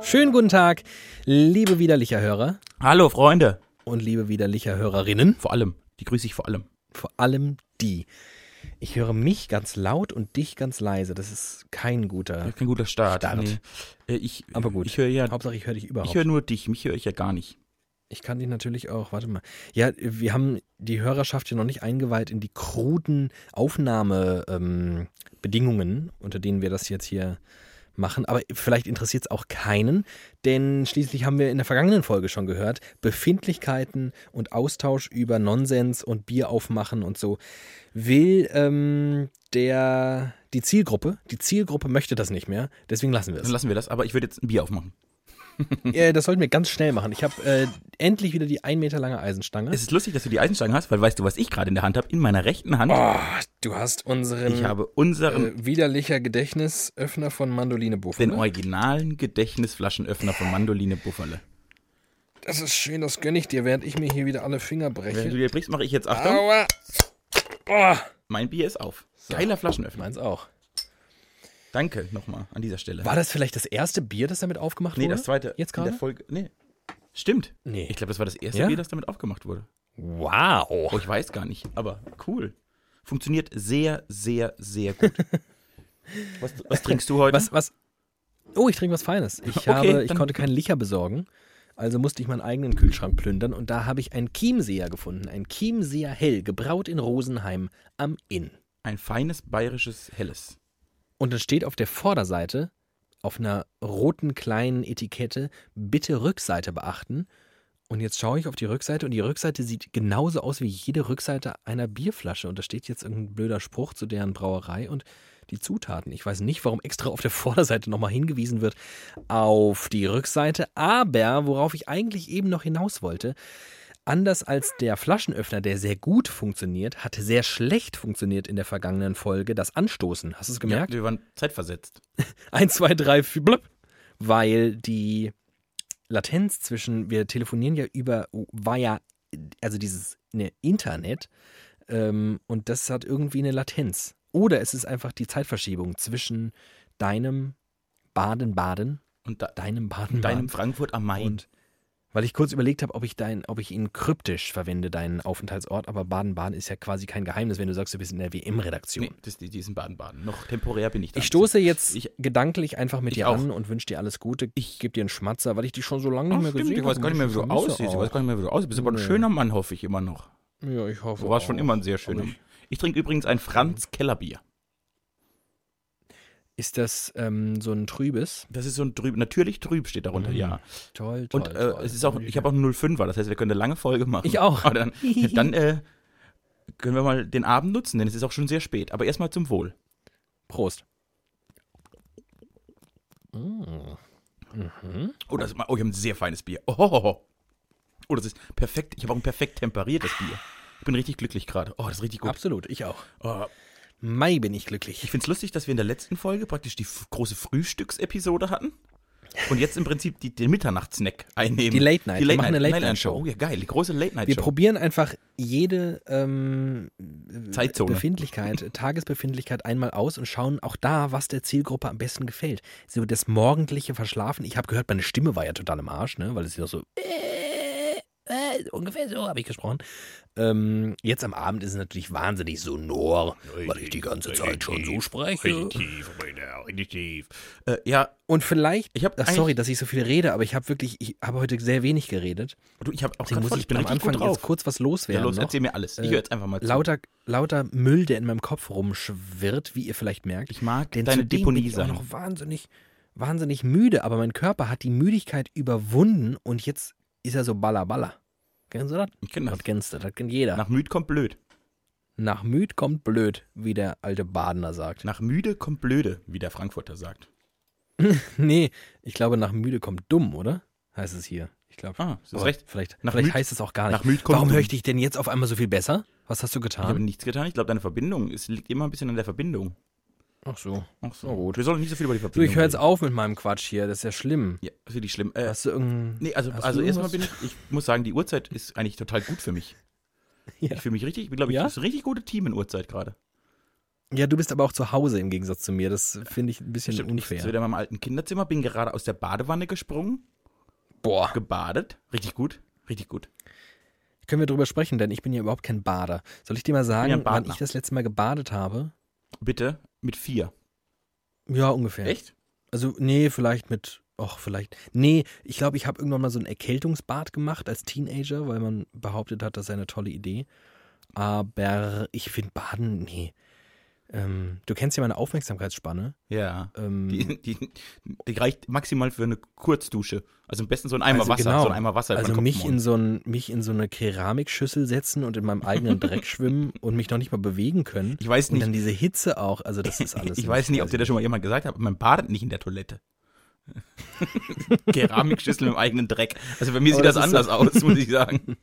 Schönen guten Tag, liebe widerlicher Hörer Hallo Freunde. und liebe widerlicher Hörerinnen. Vor allem, die grüße ich vor allem. Vor allem die. Ich höre mich ganz laut und dich ganz leise. Das ist kein guter. Kein guter Start. Start. Nee. Äh, Ich, Aber gut. Ich höre ja, Hauptsache, ich höre dich überhaupt. ich höre nur dich, mich höre ich ja gar nicht. Ich kann dich natürlich auch, warte mal. Ja, wir haben die Hörerschaft ja noch nicht eingeweiht in die kruden Aufnahmebedingungen, ähm, unter denen wir das jetzt hier machen. Aber vielleicht interessiert es auch keinen, denn schließlich haben wir in der vergangenen Folge schon gehört, Befindlichkeiten und Austausch über Nonsens und Bier aufmachen und so will ähm, der die Zielgruppe, die Zielgruppe möchte das nicht mehr, deswegen lassen wir es. Lassen wir das, aber ich würde jetzt ein Bier aufmachen. Ja, das sollten wir ganz schnell machen. Ich habe äh, endlich wieder die ein Meter lange Eisenstange. Es ist lustig, dass du die Eisenstange hast, weil weißt du, was ich gerade in der Hand habe? In meiner rechten Hand. Oh, du hast unseren ich habe unseren, äh, widerlicher Gedächtnisöffner von Mandoline den Buffalo. originalen Gedächtnisflaschenöffner von Mandoline Bufferle. Das ist schön, das gönne ich dir, während ich mir hier wieder alle Finger Wenn du breche. dir brichst, mache ich jetzt Achtung. Aua! Oh, Mein Bier ist auf. Geiler Flaschenöffner. meins auch. Danke nochmal an dieser Stelle. War das vielleicht das erste Bier, das damit aufgemacht nee, wurde? das zweite. Jetzt in gerade? der Folge. Nee. Stimmt. Nee. Ich glaube, das war das erste Ja? Bier, das damit aufgemacht wurde. Wow. Oh, ich weiß gar nicht, aber cool. Funktioniert sehr, sehr, sehr gut. was, was trinkst du heute? Was, was? Oh, ich trinke was Feines. Ich, Okay, habe, ich konnte keinen Licher besorgen, also musste ich meinen eigenen Kühlschrank plündern und da habe ich einen Chiemseer gefunden. Ein Chiemseer Hell, gebraut in Rosenheim am Inn. Ein feines bayerisches Helles. Und dann steht auf der Vorderseite, auf einer roten kleinen Etikette, bitte Rückseite beachten. Und jetzt schaue ich auf die Rückseite und die Rückseite sieht genauso aus wie jede Rückseite einer Bierflasche. Und da steht jetzt irgendein blöder Spruch zu deren Brauerei und die Zutaten. Ich weiß nicht, warum extra auf der Vorderseite nochmal hingewiesen wird auf die Rückseite. Aber worauf ich eigentlich eben noch hinaus wollte, Anders als der Flaschenöffner, der sehr gut funktioniert, hat sehr schlecht funktioniert in der vergangenen Folge das Anstoßen. Hast du es gemerkt? Ja, wir waren zeitversetzt. Eins, zwei, drei, vier, blub. Weil die Latenz zwischen, wir telefonieren ja über, war ja, also dieses ne, Internet ähm, und das hat irgendwie eine Latenz. Oder es ist einfach die Zeitverschiebung zwischen deinem Baden-Baden, Und da, deinem Baden-Baden deinem Frankfurt am Main. und weil ich kurz überlegt habe, ob ich dein, ob ich ihn kryptisch verwende, deinen Aufenthaltsort, aber Baden-Baden ist ja quasi kein Geheimnis, wenn du sagst, du bist in der WM-Redaktion. nee, das, die, die in Baden-Baden. Noch temporär bin ich da. Ich stoße jetzt Ich- gedanklich einfach mit dir auch. an und wünsche dir alles Gute. Ich gebe dir einen Schmatzer, weil ich dich schon so lange nicht mehr stimmt, gesehen ich weiß gar nicht mehr, wie du aussiehst. Ich weiß gar nicht mehr, wie du aussiehst. Du bist aber ein schöner Mann, hoffe ich immer noch. Ja, ich hoffe. Du warst schon auch. immer ein sehr schöner Mann. Ich trinke übrigens ein Franz Kellerbier. Ist das ähm, so ein trübes? Das ist so ein trüb, natürlich trüb steht darunter, Mhm. ja. Toll, toll. Und äh, toll. es ist auch, ich habe auch einen 05er, das heißt, wir können eine lange Folge machen. Ich auch. Aber dann, dann äh, können wir mal den Abend nutzen, denn es ist auch schon sehr spät. Aber erstmal zum Wohl. Prost. Mm. Mhm. Oh, das ist mal, oh, ich habe ein sehr feines Bier. Oh, oh, oh. oh das ist perfekt. Ich habe auch ein perfekt temperiertes Bier. Ich bin richtig glücklich gerade. Oh, das ist richtig gut. Absolut, ich auch. Oh, Mai bin ich glücklich. ich finde es lustig, dass wir in der letzten Folge praktisch die große Frühstücksepisode hatten. Und jetzt im Prinzip die, den Mitternachtssnack einnehmen. Die Late Night. Die Wir Late machen eine Night, Late Night Show. Oh ja, geil. Die große Late Night Wir Show. probieren einfach jede ähm, Zeitzone. Befindlichkeit, Tagesbefindlichkeit einmal aus und schauen auch da, was der Zielgruppe am besten gefällt. So das morgendliche Verschlafen. Ich habe gehört, meine Stimme war ja total im Arsch, ne? weil es ja so äh, äh, ungefähr so habe ich gesprochen. Ähm, jetzt am Abend ist es natürlich wahnsinnig sonor, weil ich die ganze Zeit schon so spreche. richtig tief. Äh, ja, Und vielleicht, Ich hab ach, sorry, dass ich so viel rede, aber ich habe wirklich, ich habe heute sehr wenig geredet. du, ich habe auch Deswegen muss voll, ich ich bin am richtig Anfang jetzt kurz was ja, loswerden. los, noch. erzähl mir alles. Ich Äh, höre jetzt einfach mal zu. lauter, lauter Müll, der in meinem Kopf rumschwirrt, wie ihr vielleicht merkt. Ich mag Denn deine Deponie bin ich auch sein. noch wahnsinnig, wahnsinnig müde, aber mein Körper hat die Müdigkeit überwunden und jetzt ist er so balla balla. Kennst du das? Ich kenn das. Das kennst du, das kennt jeder. Nach, Nach müd kommt blöd. müd kommt blöd, wie der alte Badener sagt. Nach müde kommt blöde, wie der Frankfurter sagt. nee, ich glaube, nach müde kommt dumm, oder? Heißt es hier. Ich glaube. Ah, ist recht. Vielleicht, Nach vielleicht müd- heißt es auch gar nicht. nach müd kommt Warum höre ich dich denn jetzt auf einmal so viel besser? Was hast du Ich habe getan? nichts getan. Ich glaube, deine Verbindung, es liegt immer ein bisschen an der Verbindung. Ach so. Ach so. Gut. Wir sollen nicht so viel über die So, Verbindung ich höre jetzt reden. auf mit meinem Quatsch hier. Das ist ja schlimm. Ja, finde ich schlimm. Äh, Hast du irgendein. nee, also, also du erstmal bin ich, ich muss sagen, die Uhrzeit ist eigentlich total gut für mich. Ja. Ich fühle mich richtig, ich glaube, ich Ja? das ist ein richtig gute Team in Uhrzeit gerade. Ja, du bist aber auch zu Hause im Gegensatz zu mir. Das finde ich ein bisschen Stimmt, ich unfair. sitze wieder in meinem alten Kinderzimmer, bin gerade aus der Badewanne gesprungen, Boah. gebadet. Richtig gut, richtig gut. Können wir drüber sprechen, denn ich bin ja überhaupt kein Bader. Soll ich dir mal ja sagen, ein wann ich das letzte Mal gebadet habe? Bitte mit vier. Ja, ungefähr. Echt? Also, nee, vielleicht mit. Och, vielleicht. Nee, ich glaube, ich habe irgendwann mal so ein Erkältungsbad gemacht als Teenager, weil man behauptet hat, das sei eine tolle Idee. Aber ich finde Baden, nee. Ähm, du kennst ja meine Aufmerksamkeitsspanne. Ja. Ähm, Die, die, die reicht maximal für eine Kurzdusche. Also am besten so ein Eimer Also Wasser. genau. So ein Eimer Wasser. also mich in, so ein, mich in so eine Keramikschüssel setzen und in meinem eigenen Dreck schwimmen und mich noch nicht mal bewegen können. Ich weiß Und nicht, dann diese Hitze auch. Also das ist alles. ich weiß nicht, ob dir das schon mal jemand gesagt hat, aber man badet nicht in der Toilette. Keramikschüssel im eigenen Dreck. Also bei mir Aber sieht das, das anders aus, muss ich sagen.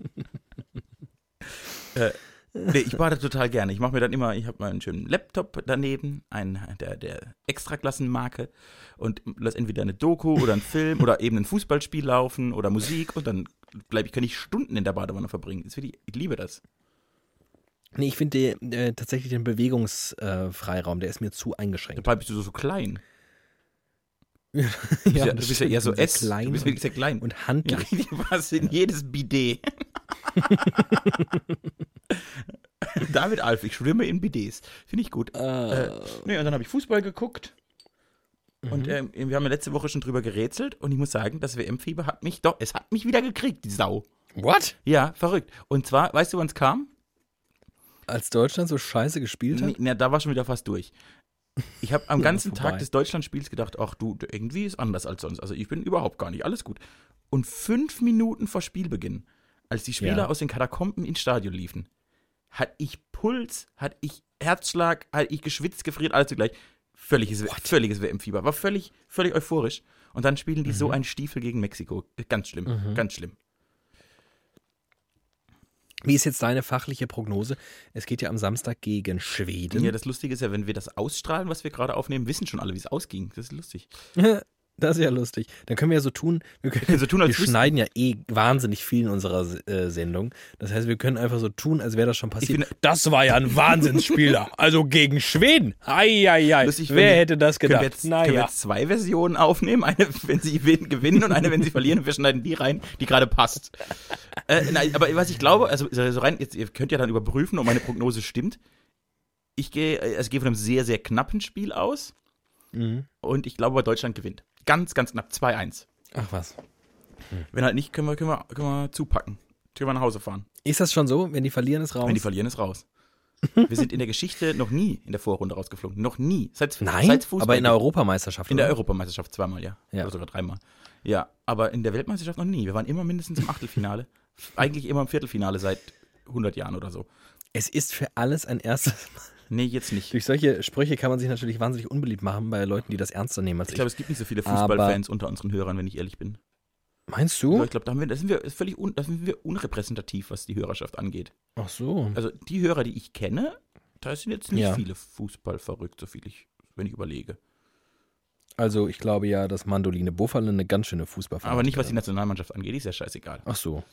äh, nee, ich bade total gerne. Ich mache mir dann immer, ich habe mal einen schönen Laptop daneben, einen der, der Extraklassenmarke und lass entweder eine Doku oder einen Film oder eben ein Fußballspiel laufen oder Musik und dann bleibe ich, kann ich Stunden in der Badewanne verbringen. Das ich, ich liebe das. Nee, ich finde äh, tatsächlich den Bewegungsfreiraum, der ist mir zu eingeschränkt. Dabei bist du so, so klein. Ja, Du bist ja, du bist ja eher so. S. klein du bist und, wirklich sehr klein. und Ja, handlich. richtig, was in jedes Bidet. David Alf, ich schwimme in Bidets. Finde ich gut. Äh, Nee, und dann habe ich Fußball geguckt. Mhm. Und ähm, wir haben ja letzte Woche schon drüber gerätselt. Und ich muss sagen, das WM-Fieber hat mich doch, es hat mich wieder gekriegt, die Sau. What? Ja, verrückt. Und zwar, weißt du, wann es kam? Als Deutschland so scheiße gespielt hat? Nee, na, da war schon wieder fast durch. Ich habe am Ja, ganzen vorbei. Tag des Deutschlandspiels gedacht, ach du, irgendwie ist anders als sonst. Also ich bin überhaupt gar nicht, alles gut. Und fünf Minuten vor Spielbeginn, als die Spieler Ja. aus den Katakomben ins Stadion liefen, hatte ich Puls, hatte ich Herzschlag, hatte ich geschwitzt, gefriert, alles zugleich. Völliges, völliges WM-Fieber. War völlig, völlig euphorisch. Und dann spielen die so einen Stiefel gegen Mexiko. Ganz schlimm, Mhm. ganz schlimm. Wie ist jetzt deine fachliche Prognose? Es geht ja am Samstag gegen Schweden. Ja, das Lustige ist ja, wenn wir das ausstrahlen, was wir gerade aufnehmen, wissen schon alle, wie es ausging. Das ist lustig. Das ist ja lustig. Dann können wir ja so tun, wir, können, können so tun, als wir schneiden ja eh wahnsinnig viel in unserer äh, Sendung. Das heißt, wir können einfach so tun, als wäre das schon passiert. finde- das war ja ein Wahnsinnsspieler. also gegen Schweden. Eieiei. Lustig, wenn Wer wir- hätte das Können wir, gedacht? jetzt, können wir Naja. jetzt zwei Versionen aufnehmen? Eine, wenn sie gewin- gewinnen und eine, wenn sie verlieren. Und wir schneiden die rein, die gerade passt. äh, nein, aber was ich glaube, also so rein, jetzt, ihr könnt ja dann überprüfen, ob meine Prognose stimmt. Ich gehe, äh, also ich gehe von einem sehr, sehr knappen Spiel aus. Mhm. Und ich glaube, Deutschland gewinnt. Ganz, ganz knapp. 2-1. Ach was. Wenn halt nicht, können wir, können wir, können wir zupacken. Können wir nach Hause fahren. Ist das schon so? Wenn die verlieren, ist raus? Wenn die verlieren, ist raus. Wir sind in der Geschichte noch nie in der Vorrunde rausgeflogen. Noch nie. Seit, Nein, seit Fußball aber in der. Europameisterschaft. In der oder? Europameisterschaft zweimal, ja. Ja. Oder sogar dreimal. Ja, aber in der Weltmeisterschaft noch nie. Wir waren immer mindestens im Achtelfinale. Eigentlich immer im Viertelfinale seit 100 Jahren oder so. Es ist für alles ein erstes Mal. Nee, jetzt nicht. Durch solche Sprüche kann man sich natürlich wahnsinnig unbeliebt machen bei Leuten, die das ernster nehmen als Ich ich. glaube, es gibt nicht so viele Fußballfans unter unseren Hörern, wenn ich ehrlich bin. Meinst du? ich glaube, da, da sind wir völlig un, sind wir unrepräsentativ, was die Hörerschaft angeht. Ach so. Also die Hörer, die ich kenne, da sind jetzt nicht Ja. viele Fußball verrückt, so viel ich, wenn ich überlege. Also ich glaube ja, dass Mandoline Buffalo eine ganz schöne Fußballfahrt Aber nicht, was die Nationalmannschaft angeht, die ist ja scheißegal. Ach so.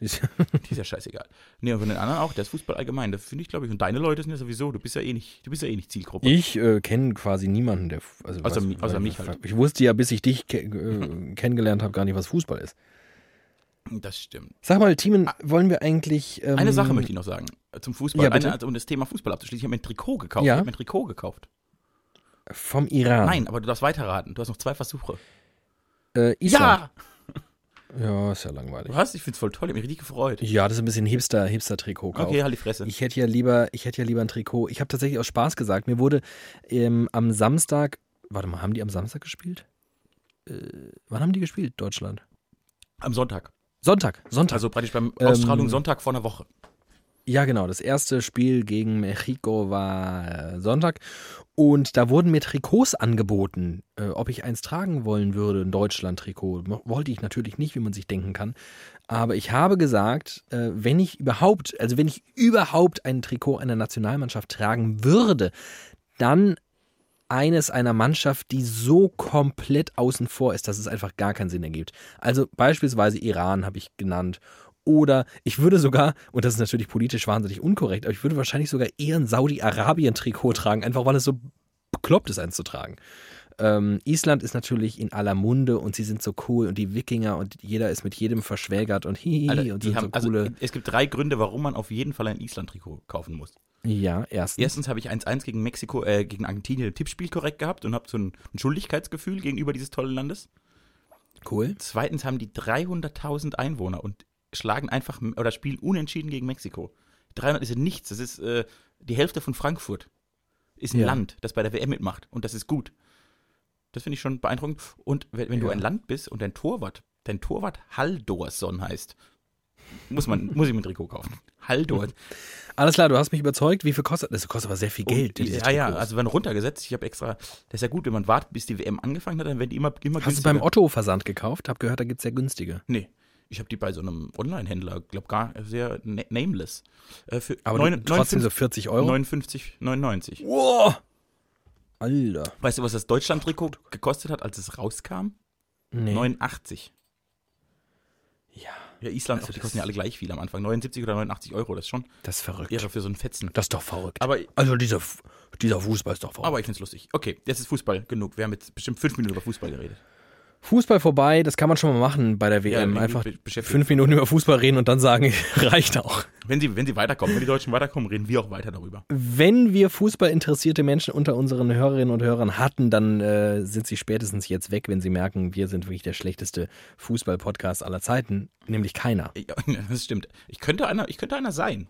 Die ist- Die ist ja scheißegal. Nee, und von den anderen auch, der ist Fußball allgemein, das finde ich, glaube ich. Und deine Leute sind ja sowieso, du bist ja eh nicht, du bist ja eh nicht Zielgruppe. Ich äh, kenne quasi niemanden, der. Also, Außer was- außer mich halt. Ich wusste ja, bis ich dich ke äh, kennengelernt habe, gar nicht, was Fußball ist. Das stimmt. Sag mal, Teamen, wollen wir eigentlich. Ähm, Eine Sache möchte ich noch sagen. äh, Zum Fußball. Ja. Eine, also, um das Thema Fußball abzuschließen. Ich habe mir ein Trikot gekauft. Ja. Ich habe mir ein Trikot gekauft. Vom Iran. Nein, aber du darfst weiterraten. Du hast noch zwei Versuche. Äh, Island. Ja! Ja, ist ja langweilig. Du hast, ich finde es voll toll. Ich habe mich richtig gefreut. Ja, das ist ein bisschen Hipster, Hipster-Trikot-Kauf. Okay, halt die Fresse. Ich hätte ja lieber, ich hätte ja lieber ein Trikot. Ich habe tatsächlich aus Spaß gesagt. Mir wurde ähm, am Samstag, warte mal, haben die am Samstag gespielt? Äh, wann haben die gespielt, Deutschland? Am Sonntag. Sonntag, Sonntag. Also praktisch beim Ähm, Ausstrahlung Sonntag vor einer Woche. Ja, genau. Das erste Spiel gegen Mexiko war äh, Sonntag. Und da wurden mir Trikots angeboten, äh, ob ich eins tragen wollen würde, ein Deutschland-Trikot. Wollte ich natürlich nicht, wie man sich denken kann. Aber ich habe gesagt, äh, wenn ich überhaupt, also wenn ich überhaupt ein Trikot einer Nationalmannschaft tragen würde, dann eines einer Mannschaft, die so komplett außen vor ist, dass es einfach gar keinen Sinn ergibt. Also beispielsweise Iran habe ich genannt. Oder ich würde sogar, und das ist natürlich politisch wahnsinnig unkorrekt, aber ich würde wahrscheinlich sogar eher ein Saudi-Arabien-Trikot tragen, einfach weil es so bekloppt ist, eins zu tragen. Ähm, Island ist natürlich in aller Munde und sie sind so cool und die Wikinger und jeder ist mit jedem verschwägert und hihi Alter, und die sind haben, so coole. also, es gibt drei Gründe, warum man auf jeden Fall ein Island-Trikot kaufen muss. ja, erstens. Erstens habe ich 1-1 gegen Mexiko, äh, gegen Argentinien im Tippspiel korrekt gehabt und habe so ein, ein Schuldigkeitsgefühl gegenüber dieses tollen Landes. Cool. Zweitens haben die 300.000 Einwohner und schlagen einfach oder spielen unentschieden gegen Mexiko. 300 ist ja nichts, das ist äh, die Hälfte von Frankfurt. Ist ein Ja. Land, das bei der WM mitmacht und das ist gut. Das finde ich schon beeindruckend. Und wenn, wenn du Ja. ein Land bist und dein Torwart, dein Torwart Haldorsson heißt, muss man, muss ich mir ein Trikot kaufen. Haldorsson. Alles klar, du hast mich überzeugt. Wie viel kostet das? kostet aber sehr viel Geld. Und, ja, ja, Trikots. also wenn runtergesetzt, ich habe extra, das ist ja gut, wenn man wartet, bis die WM angefangen hat, dann werden die immer, immer Hast du beim Otto-Versand gekauft? Hab gehört, da gibt es sehr günstige. Nee. Ich habe die bei so einem Online-Händler, glaube gar sehr na nameless. Äh, für Aber neun- trotzdem so 59 40 Euro. 59,99. Wow. Alter. Weißt du, was das Deutschland-Trikot gekostet hat, als es rauskam? Nee. 89. Ja, Ja, Island, Also die kosten ja alle gleich viel am Anfang. 79 oder 89 Euro, das ist schon das ist verrückt. Ehre für so einen Fetzen. Das ist doch verrückt. Aber, also dieser, dieser Fußball ist doch verrückt. aber ich finde es lustig. Okay, jetzt ist Fußball genug. Wir haben jetzt bestimmt fünf Minuten über Fußball geredet. Fußball vorbei, das kann man schon mal machen bei der WM. irgendwie Einfach fünf Minuten über Fußball reden und dann sagen, reicht auch. Wenn sie, wenn sie weiterkommen, wenn die Deutschen weiterkommen, reden wir auch weiter darüber. Wenn wir fußballinteressierte Menschen unter unseren Hörerinnen und Hörern hatten, dann äh, sind sie spätestens jetzt weg, wenn sie merken, wir sind wirklich der schlechteste Fußball-Podcast aller Zeiten. Nämlich keiner. Ja, das stimmt. Ich könnte einer, ich könnte einer sein.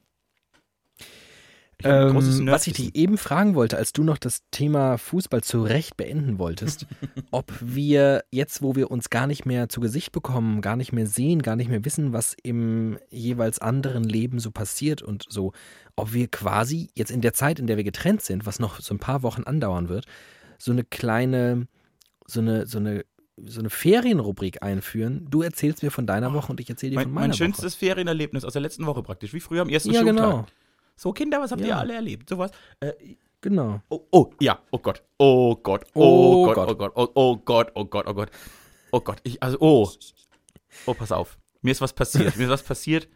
Ähm, was ich dich eben fragen wollte, als du noch das Thema Fußball zu Recht beenden wolltest, ob wir jetzt, wo wir uns gar nicht mehr zu Gesicht bekommen, gar nicht mehr sehen, gar nicht mehr wissen, was im jeweils anderen Leben so passiert und so, ob wir quasi jetzt in der Zeit, in der wir getrennt sind, was noch so ein paar Wochen andauern wird, so eine kleine, so eine, so eine, so eine Ferienrubrik einführen. Du erzählst mir von deiner Woche und ich erzähle dir Mein, von meiner mein schönstes Ferienerlebnis aus der letzten Woche praktisch, wie früher am ersten Woche. Ja, Schultag. genau. So, Kinder, was habt ihr Ja. alle erlebt? Sowas. Äh, Genau. oh, oh, ja, oh Gott. Oh Gott. Oh, Oh Gott, Gott. oh Gott. Oh, oh Gott, oh Gott, oh Gott. Oh Gott. Ich, also, oh. Oh, pass auf. Mir ist was passiert. Mir ist was passiert.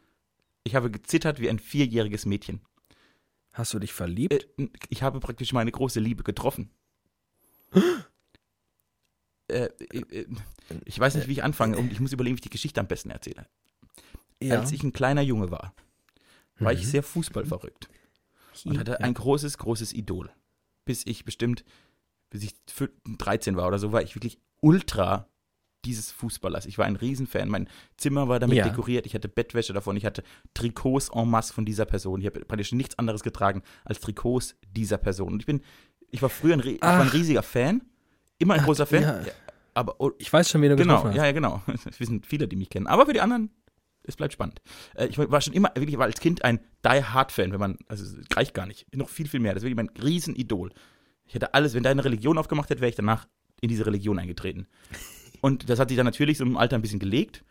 Ich habe gezittert wie ein vierjähriges Mädchen. Hast du dich verliebt? Äh, ich habe praktisch meine große Liebe getroffen. äh, äh, ich weiß nicht, wie ich anfange und ich muss überlegen, wie ich die Geschichte am besten erzähle. Als ich ein kleiner Junge war, war ich Mhm. sehr fußballverrückt und hatte ein großes, großes Idol. Bis ich bestimmt, bis ich fü- 13 war oder so, war ich wirklich ultra dieses Fußballers. Ich war ein Riesenfan. Mein Zimmer war damit Ja. dekoriert. Ich hatte Bettwäsche davon. Ich hatte Trikots en masse von dieser Person. Ich habe praktisch nichts anderes getragen als Trikots dieser Person. Und ich bin, ich war früher ein, war ein riesiger Fan. Immer ein Ach, großer Fan. ja. Aber oh, Ich weiß schon, wen du Genau, getroffen hast. ja, ja, genau. Wir sind viele, die mich kennen. Aber für die anderen, es bleibt spannend. Äh, Ich war schon immer, wirklich, war als Kind ein Die Hard Fan, wenn man, also es reicht gar nicht, noch viel, viel mehr. Das ist wirklich mein Riesenidol. Ich hätte alles, wenn da eine Religion aufgemacht hätte, wäre ich danach in diese Religion eingetreten. Und das hat sich dann natürlich so im Alter ein bisschen gelegt.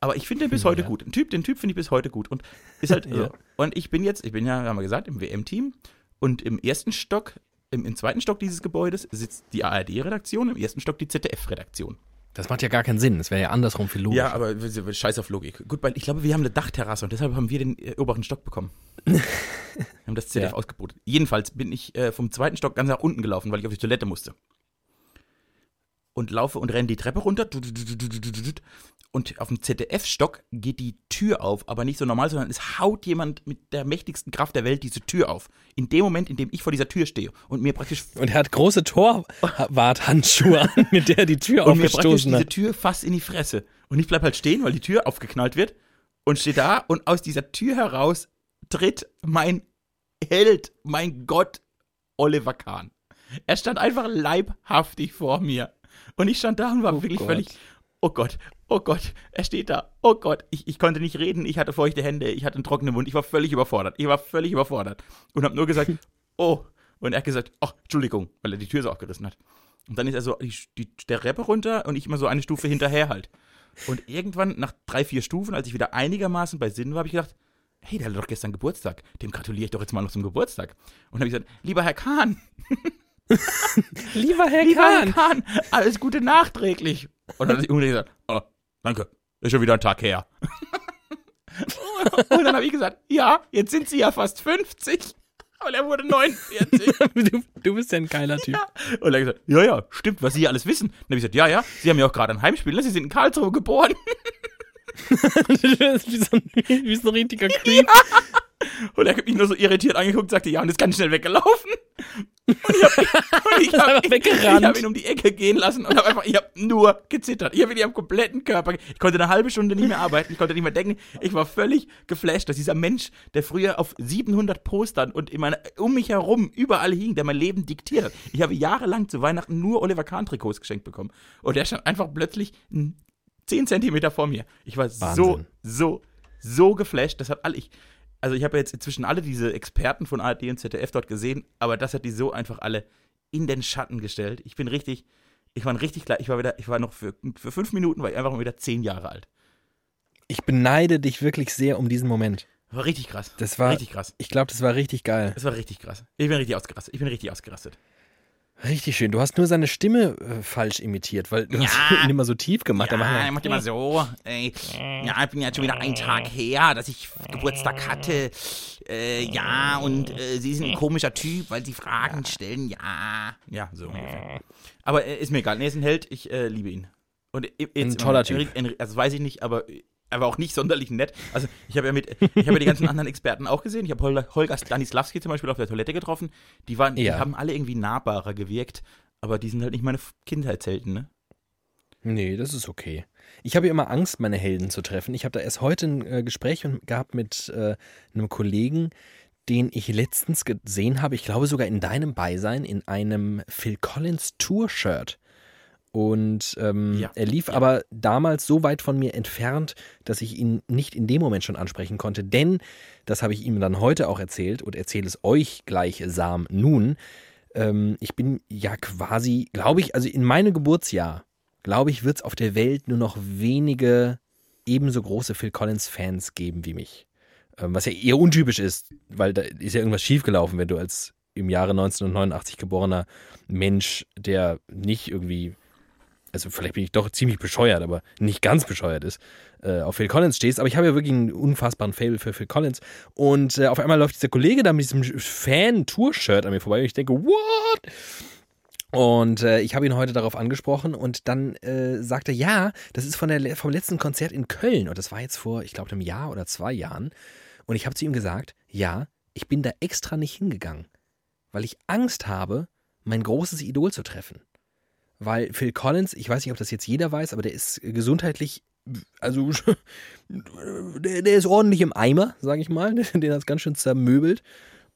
Aber ich finde den bis heute Ja. gut. Den Typ, den Typ finde ich bis heute gut. Und ist halt, Ja. und ich bin jetzt, ich bin ja, haben wir gesagt, im WM-Team. Und im ersten Stock, im, im zweiten Stock dieses Gebäudes sitzt die ARD-Redaktion, im ersten Stock die ZDF-Redaktion. Das macht ja gar keinen Sinn. Das wäre ja andersrum viel logischer. Ja, aber scheiß auf Logik. Gut, weil ich glaube, wir haben eine Dachterrasse und deshalb haben wir den äh, oberen Stock bekommen. wir haben das ZDF Ja. ausgebotet. Jedenfalls bin ich äh, vom zweiten Stock ganz nach unten gelaufen, weil ich auf die Toilette musste. Und laufe und renne die Treppe runter. Und auf dem ZDF-Stock geht die Tür auf, aber nicht so normal, sondern es haut jemand mit der mächtigsten Kraft der Welt diese Tür auf. In dem Moment, in dem ich vor dieser Tür stehe und mir praktisch Und er hat große Torwarthandschuhe an, mit der er die Tür und mir praktisch aufgestoßen diese hat. Tür fast in die Fresse. Und ich bleib halt stehen, weil die Tür aufgeknallt wird und stehe da und aus dieser Tür heraus tritt mein Held, mein Gott, Oliver Kahn. Er stand einfach leibhaftig vor mir. Und ich stand da und war Oh wirklich Gott. völlig, oh Gott, oh Gott, er steht da, oh Gott. Ich, ich konnte nicht reden, ich hatte feuchte Hände, ich hatte einen trockenen Mund, ich war völlig überfordert. Ich war völlig überfordert. Und habe nur gesagt, oh. Und er hat gesagt, ach, Entschuldigung, weil er die Tür so aufgerissen hat. Und dann ist er so die, die, der Treppe runter und ich immer so eine Stufe hinterher halt. Und irgendwann, nach drei, vier Stufen, als ich wieder einigermaßen bei Sinn war, habe ich gedacht, hey, der hatte doch gestern Geburtstag. Dem gratuliere ich doch jetzt mal noch zum Geburtstag. Und habe ich gesagt, lieber Herr Kahn, Lieber Herr Lieber Kahn. Herr Kahn, alles Gute nachträglich. Und dann hat Uni gesagt, oh, danke, ist schon wieder ein Tag her. Und dann habe ich gesagt, ja, jetzt sind sie ja fast 50. Und er wurde 49. Du, du bist ja ein geiler Typ. Und er hat gesagt, ja, ja, stimmt, was Sie alles wissen. Dann habe ich gesagt, ja, ja, Sie haben ja auch gerade ein Heimspiel, ne? Sie sind in Karlsruhe geboren. wie, so ein, wie so ein richtiger Creep. Und er hat mich nur so irritiert angeguckt und sagte, ja, und ist ganz schnell weggelaufen. Und ich habe Ist hab, ihn um die Ecke gehen lassen und habe einfach, ich habe nur gezittert. Ich habe ihn am kompletten Körper, ich konnte eine halbe Stunde nicht mehr arbeiten, ich konnte nicht mehr denken. Ich war völlig geflasht, dass dieser Mensch, der früher auf 700 Postern und in meine, um mich herum überall hing, der mein Leben diktiert hat. Ich habe jahrelang zu Weihnachten nur Oliver Kahn Trikots geschenkt bekommen. Und der stand einfach plötzlich 10 Zentimeter vor mir. Ich war so, Wahnsinn. so, so geflasht. Das hat alle, ich, also ich habe jetzt inzwischen alle diese Experten von ARD und ZDF dort gesehen, aber das hat die so einfach alle in den Schatten gestellt. Ich bin richtig, ich war richtig klar, ich war wieder, ich war noch für, für fünf Minuten, war ich einfach mal wieder zehn Jahre alt. Ich beneide dich wirklich sehr um diesen Moment. War richtig krass. Das war, richtig krass. ich glaube, das war richtig geil. Das war richtig krass. Ich bin richtig ausgerastet. Ich bin richtig ausgerastet. Richtig schön. Du hast nur seine Stimme äh, falsch imitiert, weil du Ja. hast ihn immer so tief gemacht. Ja, er macht immer so. Ey, ja, ich bin ja schon wieder ein Tag her, dass ich Geburtstag hatte. Äh, ja, und äh, Sie sind ein komischer Typ, weil Sie Fragen stellen. Ja. Ja, so ungefähr. Aber äh, ist mir egal. Nee, ist ein Held. Ich äh, liebe ihn. Und Ein toller Typ. Also weiß ich nicht, aber äh, er war auch nicht sonderlich nett. Also ich habe ja mit, ich habe ja die ganzen anderen Experten auch gesehen. Ich habe Holger, Holger Stanislavski zum Beispiel auf der Toilette getroffen. Die waren, die Ja. haben alle irgendwie nahbarer gewirkt, aber die sind halt nicht meine Kindheitshelden, ne? Nee, das ist okay. Ich habe ja immer Angst, meine Helden zu treffen. Ich habe da erst heute ein äh, Gespräch gehabt mit äh, einem Kollegen, den ich letztens gesehen habe, ich glaube sogar in deinem Beisein, in einem Phil Collins Tour-Shirt. Und ähm, Ja, er lief ja. aber damals so weit von mir entfernt, dass ich ihn nicht in dem Moment schon ansprechen konnte. Denn, das habe ich ihm dann heute auch erzählt und erzähle es euch gleichsam nun, ähm, ich bin ja quasi, glaube ich, also in meinem Geburtsjahr, glaube ich, wird es auf der Welt nur noch wenige ebenso große Phil Collins-Fans geben wie mich. Ähm, was ja eher untypisch ist, weil da ist ja irgendwas schiefgelaufen, wenn du als im Jahre 1989 geborener Mensch, der nicht irgendwie, also vielleicht bin ich doch ziemlich bescheuert, aber nicht ganz bescheuert ist, äh, auf Phil Collins stehst. Aber ich habe ja wirklich einen unfassbaren Fable für Phil Collins. Und äh, auf einmal läuft dieser Kollege da mit diesem Fan-Tour-Shirt an mir vorbei und ich denke, what? Und äh, ich habe ihn heute darauf angesprochen und dann äh, sagte er, ja, das ist von der, vom letzten Konzert in Köln und das war jetzt vor, ich glaube, einem Jahr oder zwei Jahren. Und ich habe zu ihm gesagt, ja, ich bin da extra nicht hingegangen, weil ich Angst habe, mein großes Idol zu treffen. Weil Phil Collins, ich weiß nicht, ob das jetzt jeder weiß, aber der ist gesundheitlich, also der, der ist ordentlich im Eimer, sage ich mal. Den hat es ganz schön zermöbelt.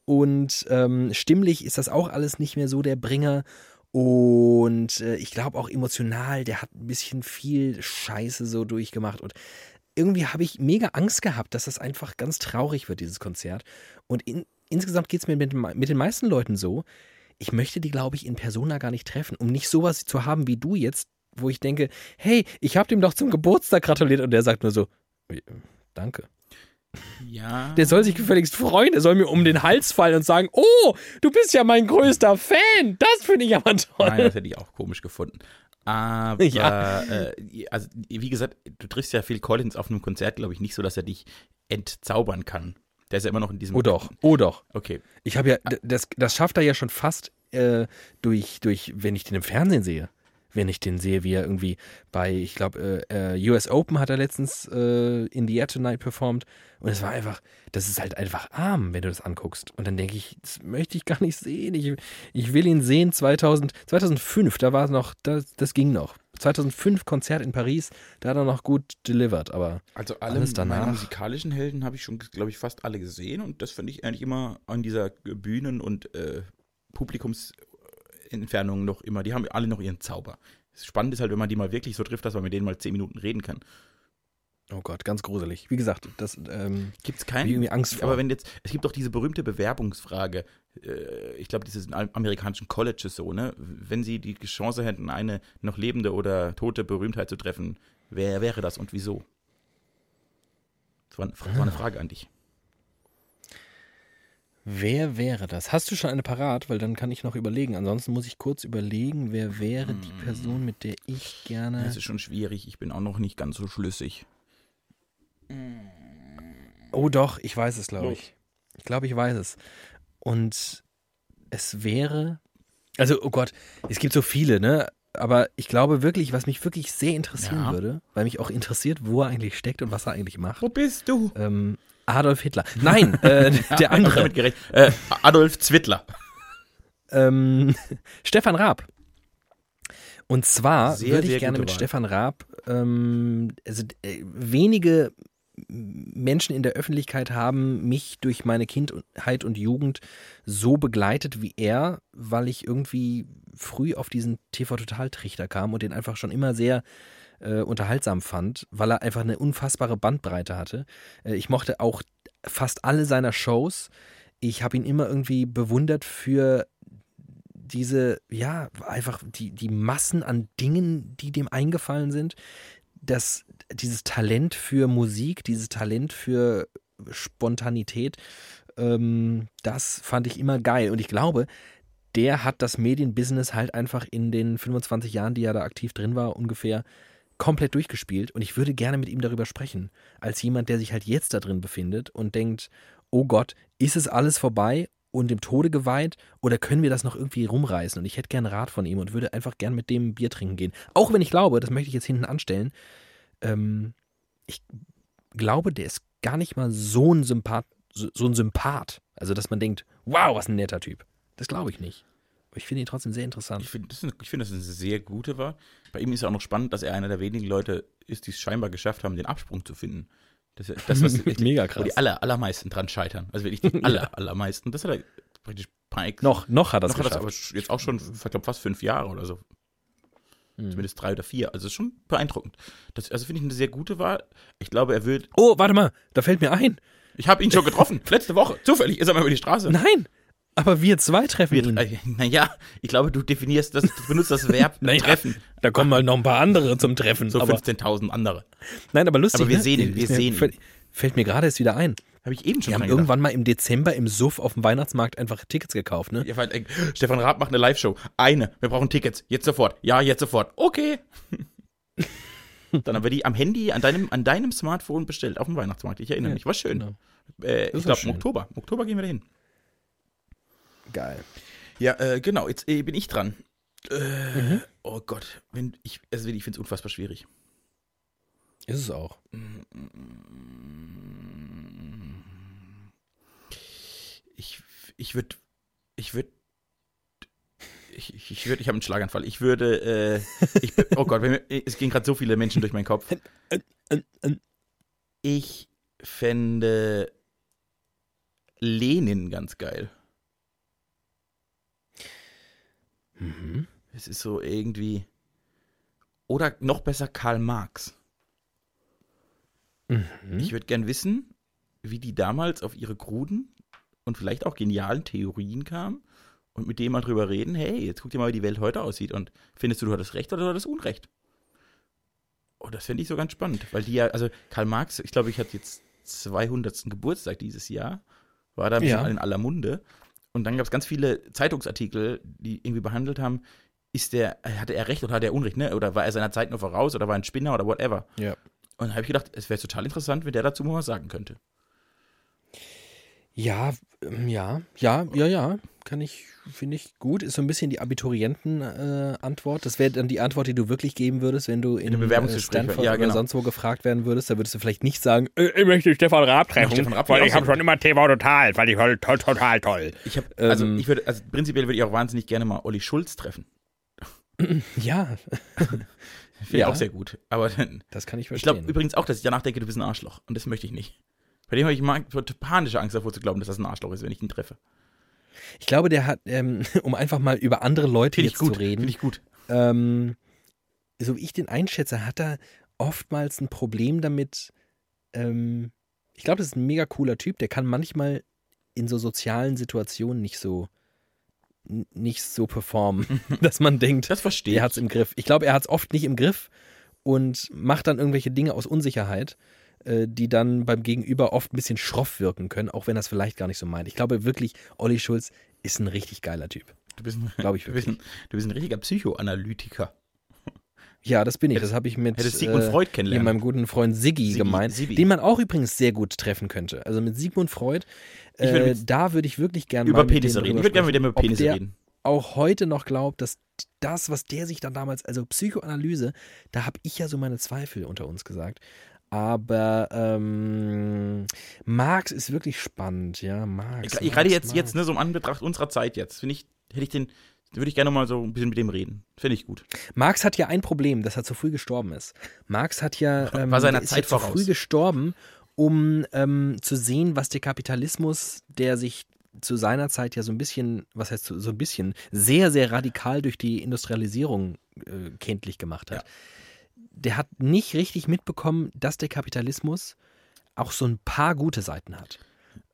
Und ähm, stimmlich ist das auch alles nicht mehr so der Bringer. Und äh, ich glaube auch emotional, der hat ein bisschen viel Scheiße so durchgemacht. Und irgendwie habe ich mega Angst gehabt, dass das einfach ganz traurig wird, dieses Konzert. Und in, insgesamt geht es mir mit, mit den meisten Leuten so. Ich möchte die, glaube ich, in Persona gar nicht treffen, um nicht sowas zu haben wie du jetzt, wo ich denke, hey, ich habe dem doch zum Geburtstag gratuliert und der sagt nur so, "Äh, danke. Ja. Der soll sich gefälligst freuen, der soll mir um den Hals fallen und sagen, oh, du bist ja mein größter Fan. Das finde ich aber toll. Nein, das hätte ich auch komisch gefunden. Aber, Ja. äh, also, wie gesagt, du triffst ja Phil Collins auf einem Konzert, glaube ich, nicht so, dass er dich entzaubern kann. Der ist ja immer noch in diesem. Oh doch, oh doch. Okay. Ich habe ja, das, das schafft er ja schon fast äh, durch, durch, wenn ich den im Fernsehen sehe. Wenn ich den sehe, wie er irgendwie bei, ich glaube, äh, äh, US Open hat er letztens äh, in the Air Tonight performt. Und es war einfach, das ist halt einfach arm, wenn du das anguckst. Und dann denke ich, das möchte ich gar nicht sehen. Ich, ich will ihn sehen 2000, 2005, da war es noch, das, das ging noch. 2005 Konzert in Paris, da hat er noch gut delivered, aber Also alle Alles danach. meine musikalischen Helden habe ich schon, glaube ich, fast alle gesehen und das finde ich eigentlich immer an dieser Bühnen- und äh, Publikumsentfernung noch immer, die haben alle noch ihren Zauber. Spannend ist halt, wenn man die mal wirklich so trifft, dass man mit denen mal zehn Minuten reden kann. Oh Gott, ganz gruselig. Wie gesagt, das ähm, Gibt es ich irgendwie Angst vor. Aber wenn jetzt, es gibt doch diese berühmte Bewerbungsfrage, äh, ich glaube, das ist in amerikanischen Colleges so, ne? Wenn sie die Chance hätten, eine noch lebende oder tote Berühmtheit zu treffen, wer wäre das und wieso? Das war, das war eine Frage an dich. Wer wäre das? Hast du schon eine parat? Weil dann kann ich noch überlegen. Ansonsten muss ich kurz überlegen, wer wäre die Person, mit der ich gerne. Das ist schon schwierig. Ich bin auch noch nicht ganz so schlüssig. Oh doch, ich weiß es, glaube ich. Ich glaube, ich weiß es. Und es wäre. Also, oh Gott, es gibt so viele, ne? Aber ich glaube wirklich, was mich wirklich sehr interessieren Ja. würde, weil mich auch interessiert, wo er eigentlich steckt und was er eigentlich macht. Wo bist du? Ähm, Adolf Hitler. Nein, äh, der andere. Äh, Adolf Zwittler. ähm, Stefan Raab. Und zwar Sehr, würde ich gerne mit Wahl. Stefan Raab, ähm, also äh, wenige Menschen in der Öffentlichkeit haben mich durch meine Kindheit und Jugend so begleitet wie er, weil ich irgendwie früh auf diesen TV-Total-Trichter kam und den einfach schon immer sehr äh, unterhaltsam fand, weil er einfach eine unfassbare Bandbreite hatte. Äh, ich mochte auch fast alle seiner Shows. Ich habe ihn immer irgendwie bewundert für diese, ja, einfach die, die Massen an Dingen, die dem eingefallen sind. Das, dieses Talent für Musik, dieses Talent für Spontanität, ähm, das fand ich immer geil. Und ich glaube, der hat das Medienbusiness halt einfach in den 25 Jahren, die er da aktiv drin war, ungefähr komplett durchgespielt. Und ich würde gerne mit ihm darüber sprechen. Als jemand, der sich halt jetzt da drin befindet und denkt, oh Gott, ist es alles vorbei und dem Tode geweiht oder können wir das noch irgendwie rumreißen? Und ich hätte gerne Rat von ihm und würde einfach gern mit dem Bier trinken gehen. Auch wenn ich glaube, das möchte ich jetzt hinten anstellen, ähm, ich glaube, der ist gar nicht mal so ein Sympath, so, so ein Sympath. Also, dass man denkt, wow, was ein netter Typ. Das glaube ich nicht. Aber ich finde ihn trotzdem sehr interessant. Ich finde, das, ist- ich finde, das eine sehr gute war. Bei ihm ist ja auch noch spannend, dass er einer der wenigen Leute ist, die es scheinbar geschafft haben, den Absprung zu finden. Das, ist- das was Mega wo krass. die aller, allermeisten dran scheitern. Also wirklich die aller, allermeisten. Das hat er praktisch ex- Noch, noch hat er es noch hat geschafft. aber jetzt auch schon, ich glaube, fast fünf Jahre oder so. Hm. Zumindest drei oder vier. Also ist schon beeindruckend. Das, also finde ich eine sehr gute Wahl. Ich glaube, er wird. Oh, warte mal, da fällt mir ein. Ich habe ihn schon getroffen. letzte Woche. Zufällig ist er mal über die Straße. Nein, aber wir zwei treffen ihn. Wir, äh, naja, ich glaube, du definierst das, du benutzt das Verb Naja, treffen. Da kommen mal noch ein paar andere zum Treffen. So aber, 15.000 andere. nein, aber lustig. aber wir ne? sehen ihn, wir mir- sehen ihn. Fällt, mir gerade erst wieder ein. Habe ich eben schon Wir haben dran irgendwann mal im Dezember im Suff auf dem Weihnachtsmarkt einfach Tickets gekauft, ne? gedacht. Ja, weil, äh, Stefan Raab macht eine Live-Show. Eine. Wir brauchen Tickets. Jetzt sofort. Ja, jetzt sofort. Okay. Dann haben wir die am Handy, an deinem, an deinem Smartphone bestellt, auf dem Weihnachtsmarkt. Ich erinnere Ja, mich. War schön. genau. Äh, ich glaube, im. Oktober. Im Oktober gehen wir dahin. Geil. Ja, äh, genau. Jetzt äh, bin ich dran. Äh, Mhm. Oh Gott. Wenn ich, also ich finde es unfassbar schwierig. Ist es auch. Ich, ich würde, ich würde, ich, ich, ich würde, ich habe einen Schlaganfall. Ich würde, äh, ich, oh Gott, mir- es gehen gerade so viele Menschen durch meinen Kopf. Ich fände Lenin ganz geil. Mhm. Es ist so irgendwie, oder noch besser Karl Marx. Mhm. Ich würde gern wissen, wie die damals auf ihre kruden und vielleicht auch genialen Theorien kamen und mit dem mal drüber reden, hey, jetzt guck dir mal, wie die Welt heute aussieht und findest du, du hattest Recht oder du hattest Unrecht? Oh, das fände ich so ganz spannend, weil die ja, also Karl Marx, ich glaube, ich hatte jetzt 200. Geburtstag dieses Jahr, war da ein bisschen Ja. in aller Munde und dann gab es ganz viele Zeitungsartikel, die irgendwie behandelt haben, ist der, hatte er Recht oder hat er Unrecht, ne? Oder war er seiner Zeit nur voraus oder war er ein Spinner oder whatever. Ja. Und dann habe ich gedacht, es wäre total interessant, wenn der dazu mal was sagen könnte. Ja, ja, ja, ja, ja. Kann ich, finde ich gut. Ist so ein bisschen die Abiturienten-Antwort. das wäre dann die Antwort, die du wirklich geben würdest, wenn du in einem äh, Bewerbungsgespräch Stanford ja, oder genau. sonst wo gefragt werden würdest. Da würdest du vielleicht nicht sagen, äh, ich möchte Stefan Raab treffen, Stefan Raab weil ich habe schon immer TV total, weil ich toll, toll, total toll. Ich habe, also Ähm, ich würde, also prinzipiell würde ich auch wahnsinnig gerne mal Olli Schulz treffen. Ja, Finde ich Ja. auch sehr gut. Aber das kann ich ich verstehen. glaube übrigens auch, dass ich danach denke, du bist ein Arschloch. Und das möchte ich nicht. Bei dem habe ich so panische Angst davor zu glauben, dass das ein Arschloch ist, wenn ich ihn treffe. Ich glaube, der hat, ähm, um einfach mal über andere Leute jetzt gut. zu reden, Finde ich gut. ähm, so wie ich den einschätze, hat er oftmals ein Problem damit. Ähm, ich glaube, das ist ein mega cooler Typ. Der kann manchmal in so sozialen Situationen nicht so nicht so performen, dass man denkt, Das verstehe ich. hat es im Griff. Ich glaube, er hat es oft nicht im Griff und macht dann irgendwelche Dinge aus Unsicherheit. Äh, die dann beim Gegenüber oft ein bisschen schroff wirken können, auch wenn das vielleicht gar nicht so meint. Ich glaube wirklich, Olli Schulz ist ein richtig geiler Typ. Du bist ein, Glaube ich du bist ein, du bist ein richtiger Psychoanalytiker. Ja, das bin ich. Hättest- Das habe ich mit Sigmund äh, Freud kennenlernen. meinem guten Freund Siggi, Siggi, gemeint, Siggi. den man auch übrigens sehr gut treffen könnte. Also mit Sigmund Freud, äh, mit- da würde ich wirklich gerne über Penisse reden. Ich würde gerne mit dem über Penisse reden. auch heute noch glaubt, dass das, was der sich dann damals, also Psychoanalyse, da habe ich ja so meine Zweifel unter uns gesagt. Aber ähm, Marx ist wirklich spannend, ja, Marx. Marx, Gerade jetzt, Marx. jetzt, ne, so im Anbetracht unserer Zeit jetzt, finde ich, hätte ich den, würde ich gerne mal so ein bisschen mit dem reden. Finde ich gut. Marx hat ja ein Problem, dass er zu früh gestorben ist. Marx hat ja ähm, War seiner Zeit ja zu voraus. früh gestorben, um ähm, zu sehen, was der Kapitalismus, der sich zu seiner Zeit ja so ein bisschen, was heißt so, ein bisschen, sehr, sehr radikal durch die Industrialisierung äh, kenntlich gemacht hat. Der hat nicht richtig mitbekommen, dass der Kapitalismus auch so ein paar gute Seiten hat.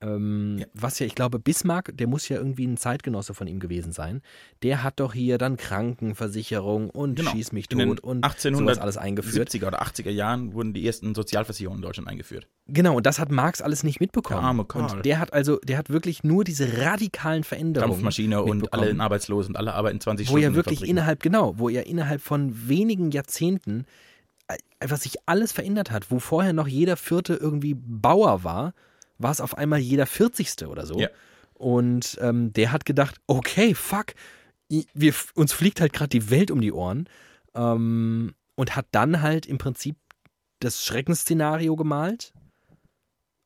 Ähm, Ja. Was ja, ich glaube, Bismarck, der muss ja irgendwie ein Zeitgenosse von ihm gewesen sein. Der hat doch hier dann Krankenversicherung und Genau. Schieß mich In den tot und 1800 sowas alles eingeführt. 70er oder 80er Jahren wurden die ersten Sozialversicherungen in Deutschland eingeführt. Genau, und das hat Marx alles nicht mitbekommen. Der arme Karl. Und der hat also, der hat wirklich nur diese radikalen Veränderungen. Dampfmaschine und alle arbeitslos und alle arbeiten 20 wo Stunden. er in wirklich Fabriken. innerhalb, genau, wo er innerhalb von wenigen Jahrzehnten äh, einfach sich alles verändert hat. Wo vorher noch jeder Vierte irgendwie Bauer war, war es auf einmal jeder Vierzigste oder so. Ja. Und ähm, der hat gedacht, okay, fuck, wir, uns fliegt halt gerade die Welt um die Ohren. Ähm, und hat dann halt im Prinzip das Schreckensszenario gemalt,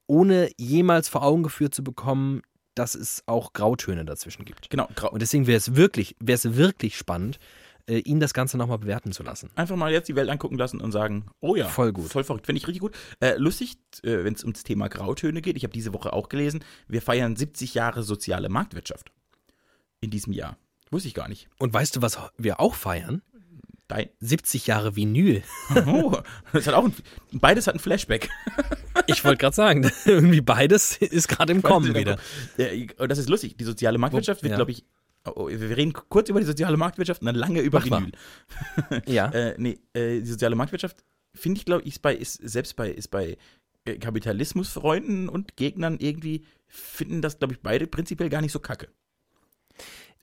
ohne jemals vor Augen geführt zu bekommen, dass es auch Grautöne dazwischen gibt. Genau, grau. Und deswegen wäre es wirklich, wäre es wirklich spannend, äh, ihn das Ganze nochmal bewerten zu lassen. Einfach mal jetzt die Welt angucken lassen und sagen, oh ja, Voll gut. voll verrückt, finde ich richtig gut. Äh, lustig, äh, wenn es ums Thema Grautöne geht, ich habe diese Woche auch gelesen, wir feiern 70 Jahre soziale Marktwirtschaft in diesem Jahr. Wusste ich gar nicht. Und weißt du, was wir auch feiern? Dein. 70 Jahre Vinyl. Oh, das hat auch ein, beides hat ein Flashback. Ich wollte gerade sagen, irgendwie beides ist gerade im Kommen wieder. Äh, und das ist lustig. Die soziale Marktwirtschaft wird, ja. glaube ich, oh, wir reden kurz über die soziale Marktwirtschaft und dann lange über Mach. Vinyl. Ja. Äh, nee, äh, die soziale Marktwirtschaft, finde ich, glaube ich, ist bei, ist, selbst bei, ist bei äh, Kapitalismusfreunden und Gegnern irgendwie, finden das, glaube ich, beide prinzipiell gar nicht so kacke.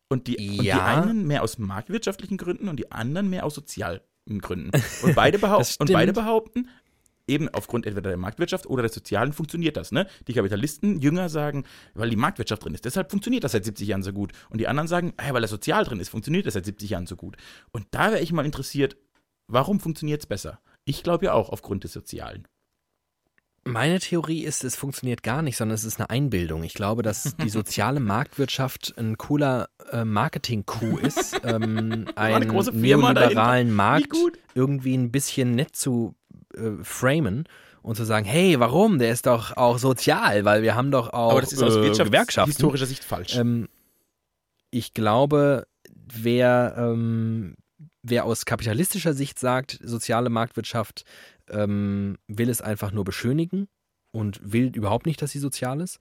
Und die, und die Ja. einen mehr aus marktwirtschaftlichen Gründen und die anderen mehr aus sozialen Gründen. Und beide, behaupt, und beide behaupten, eben aufgrund entweder der Marktwirtschaft oder des Sozialen funktioniert das. Ne? Die Kapitalisten, Jünger sagen, weil die Marktwirtschaft drin ist, deshalb funktioniert das seit 70 Jahren so gut. Und die anderen sagen, hey, weil das Sozial drin ist, funktioniert das seit 70 Jahren so gut. Und da wäre ich mal interessiert, warum funktioniert es besser? Ich glaube ja auch aufgrund des Sozialen. Meine Theorie ist, es funktioniert gar nicht, sondern es ist eine Einbildung. Ich glaube, dass die soziale Marktwirtschaft ein cooler äh, Marketing-Coup ist, ähm, eine einen neoliberalen Wie Markt irgendwie ein bisschen nett zu äh, framen und zu sagen, hey, warum? Der ist doch auch sozial, weil wir haben doch auch Aber das ist aus äh, Gewerkschaften. wirtschaftshistorischer Sicht falsch. Ähm, ich glaube, wer, ähm, wer aus kapitalistischer Sicht sagt, soziale Marktwirtschaft ähm, will es einfach nur beschönigen und will überhaupt nicht, dass sie sozial ist.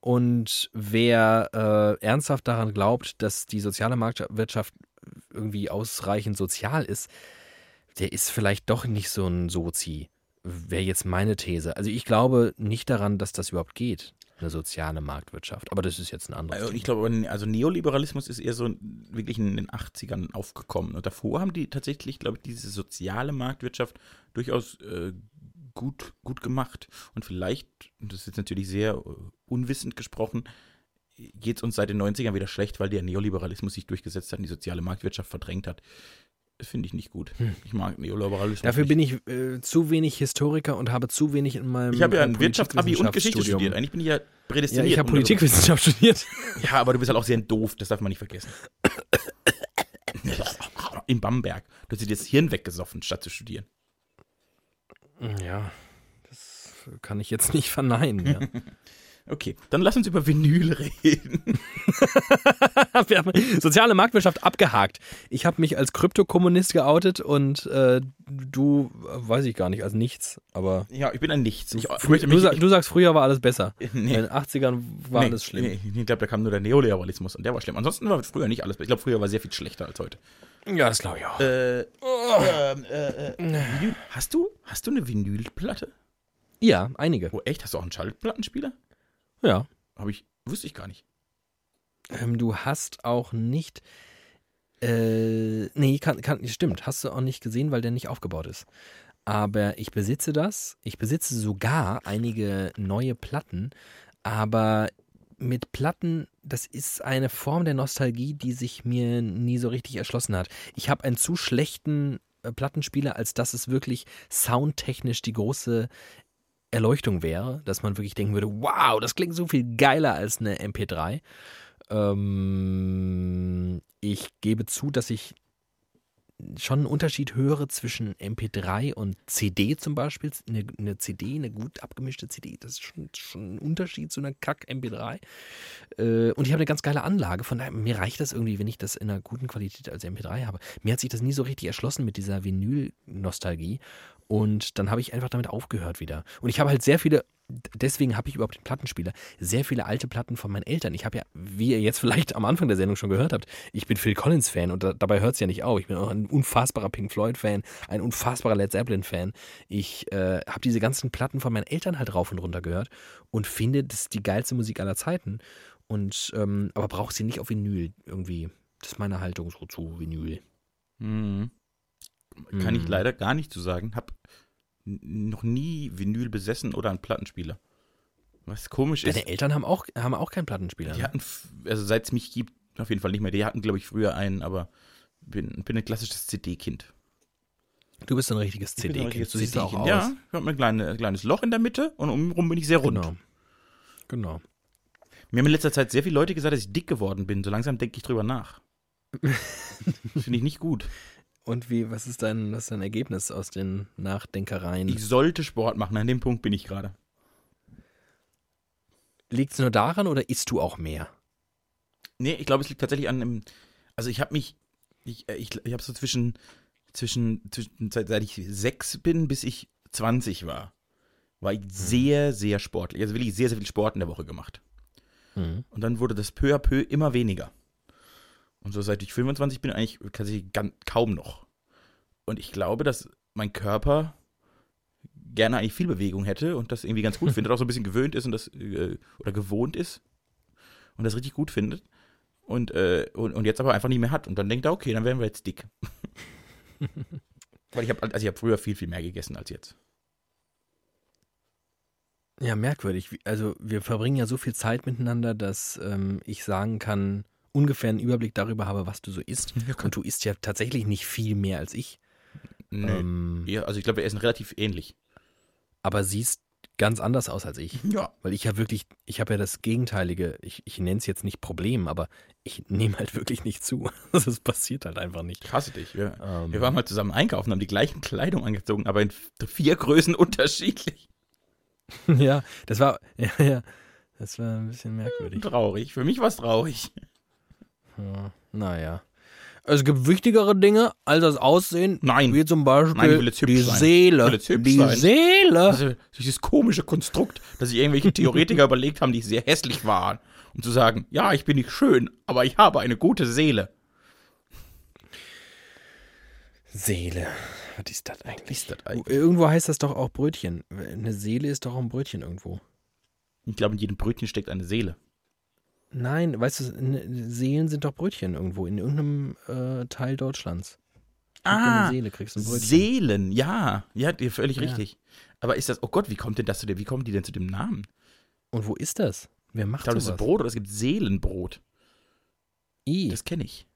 Und wer äh, ernsthaft daran glaubt, dass die soziale Marktwirtschaft irgendwie ausreichend sozial ist, der ist vielleicht doch nicht so ein Sozi. Wäre jetzt meine These. Also ich glaube nicht daran, dass das überhaupt geht, eine soziale Marktwirtschaft. Aber das ist jetzt ein anderes Also Thema. ich glaube, also Neoliberalismus ist eher so wirklich in den 80ern aufgekommen. Und davor haben die tatsächlich, glaube ich, diese soziale Marktwirtschaft durchaus äh, gut, gut gemacht. Und vielleicht, und das ist jetzt natürlich sehr äh, unwissend gesprochen, geht es uns seit den 90ern wieder schlecht, weil der Neoliberalismus sich durchgesetzt hat und die soziale Marktwirtschaft verdrängt hat. Das finde ich nicht gut. Ich mag Neoliberalismus. Hm. Dafür nicht. bin ich äh, zu wenig Historiker und habe zu wenig in meinem Ich habe ja ein Wirtschaftsabi und Geschichte studiert. Eigentlich bin ich ja Ja, prädestiniert. ich habe Politikwissenschaft studiert. Ja, aber du bist halt auch sehr doof, das darf man nicht vergessen. In Bamberg. Du hast dir das Hirn weggesoffen, statt zu studieren. Ja, das kann ich jetzt nicht verneinen. Ja. Okay, dann lass uns über Vinyl reden. Wir haben soziale Marktwirtschaft abgehakt. Ich habe mich als Kryptokommunist geoutet und äh, du, äh, weiß ich gar nicht, als nichts. Aber Ja, ich bin ein Nichts. Ich, ich du, mich, sag, du sagst, früher war alles besser. ich, In nee, den 80ern war nee, alles schlimm. Nee, ich glaube, da kam nur der Neoliberalismus und der war schlimm. Ansonsten war früher nicht alles besser. Ich glaube, früher war sehr viel schlechter als heute. Ja, das glaube ich auch. Äh, ähm, äh, äh. Hast du, hast du eine Vinylplatte? Ja, einige. Oh, echt? Hast du auch einen Schallplattenspieler? Ja. Habe ich, wusste ich gar nicht. Ähm, du hast auch nicht. Äh, nee, kann, kann, stimmt. Hast du auch nicht gesehen, weil der nicht aufgebaut ist. Aber ich besitze das. Ich besitze sogar einige neue Platten. Aber mit Platten, das ist eine Form der Nostalgie, die sich mir nie so richtig erschlossen hat. Ich habe einen zu schlechten äh, Plattenspieler, als dass es wirklich soundtechnisch die große Erleuchtung wäre, dass man wirklich denken würde, wow, das klingt so viel geiler als eine MP3. Ähm, ich gebe zu, dass ich schon einen Unterschied höre zwischen MP3 und CD zum Beispiel. Eine, eine CD, eine gut abgemischte CD, das ist schon, schon ein Unterschied zu einer Kack-MP3. Äh, und ich habe eine ganz geile Anlage, von daher, mir reicht das irgendwie, wenn ich das in einer guten Qualität als MP3 habe. Mir hat sich das nie so richtig erschlossen mit dieser Vinyl-Nostalgie. Und dann habe ich einfach damit aufgehört wieder. Und ich habe halt sehr viele, deswegen habe ich überhaupt den Plattenspieler, sehr viele alte Platten von meinen Eltern. Ich habe ja, wie ihr jetzt vielleicht am Anfang der Sendung schon gehört habt, ich bin Phil Collins-Fan und da, dabei hört es ja nicht auf. Ich bin auch ein unfassbarer Pink Floyd-Fan, ein unfassbarer Led Zeppelin-Fan. Ich äh, habe diese ganzen Platten von meinen Eltern halt rauf und runter gehört und finde, das ist die geilste Musik aller Zeiten. Und, ähm, aber brauche sie nicht auf Vinyl irgendwie. Das ist meine Haltung so zu Vinyl. Mhm. Kann ich Mhm. leider gar nicht zu sagen. Hab noch nie Vinyl besessen oder einen Plattenspieler. Was komisch ist. Deine Eltern haben auch, haben auch keinen Plattenspieler. Die ne? hatten, also seit es mich gibt, auf jeden Fall nicht mehr. Die hatten, glaube ich, früher einen, aber bin, bin ein klassisches CD-Kind. Du bist so ein richtiges Ich CD-Kind. Du siehst auch CD-Kind. aus. Ja, ich habe ein kleine, kleines Loch in der Mitte und umrum bin ich sehr rund. Genau. Genau. Mir haben in letzter Zeit sehr viele Leute gesagt, dass ich dick geworden bin. So langsam denke ich drüber nach. Finde ich nicht gut. Und wie, was ist dein, was ist dein Ergebnis aus den Nachdenkereien? Ich sollte Sport machen. An dem Punkt bin ich gerade. Liegt es nur daran oder isst du auch mehr? Nee, ich glaube, es liegt tatsächlich an einem. Also ich habe mich. Ich, äh, ich, ich habe so zwischen, zwischen, zwischen seit, seit ich sechs bin, bis ich 20 war, war ich sehr, sehr sportlich. Also wirklich sehr, sehr viel Sport in der Woche gemacht. Mhm. Und dann wurde das peu à peu immer weniger. Und so seit ich 25 bin, eigentlich tatsächlich ganz, kaum noch. Und ich glaube, dass mein Körper gerne eigentlich viel Bewegung hätte und das irgendwie ganz gut findet, auch so ein bisschen gewöhnt ist und das äh, oder gewohnt ist und das richtig gut findet. Und, äh, und, und jetzt aber einfach nicht mehr hat. Und dann denkt er, okay, dann werden wir jetzt dick. Weil ich habe also ich hab früher viel, viel mehr gegessen als jetzt. Ja, merkwürdig. Also wir verbringen ja so viel Zeit miteinander, dass ähm, ich sagen kann, ungefähr einen Überblick darüber habe, was du so isst. Und du isst ja tatsächlich nicht viel mehr als ich. Nö. Ähm, Ja, also ich glaube, wir essen relativ ähnlich. aber siehst ganz anders aus als ich. Ja. Weil ich ja wirklich, ich habe ja das Gegenteilige, ich, ich nenne es jetzt nicht Problem, aber ich nehme halt wirklich nicht zu. Das passiert halt einfach nicht. Ich hasse dich. Wir, Ähm, wir waren mal zusammen einkaufen, haben die gleichen Kleidung angezogen, aber in vier Größen unterschiedlich. ja, das war, ja, ja, das war ein bisschen merkwürdig. Traurig. Für mich war es traurig. Ja, naja. Es gibt wichtigere Dinge als das Aussehen. Nein. Wie zum Beispiel Nein, die sein. Seele. die sein. Seele. Also dieses komische Konstrukt, dass sich irgendwelche Theoretiker überlegt haben, die sehr hässlich waren, um zu sagen, ja, ich bin nicht schön, aber ich habe eine gute Seele. Seele. Was ist das eigentlich? Ist das eigentlich? Irgendwo heißt das doch auch Brötchen. Eine Seele ist doch auch ein Brötchen irgendwo. Ich glaube, in jedem Brötchen steckt eine Seele. Nein, weißt du, Seelen sind doch Brötchen irgendwo, in irgendeinem äh, Teil Deutschlands. Ah, Seele, kriegst du ein Brötchen. Seelen, ja. Ja, dir völlig Ja. richtig. Aber ist das, oh Gott, wie kommt denn das zu dem, wie kommen die denn zu dem Namen? Und wo ist das? Wer Ich macht glaube, das ist sowas? Brot oder es gibt Seelenbrot. I, Das kenne ich.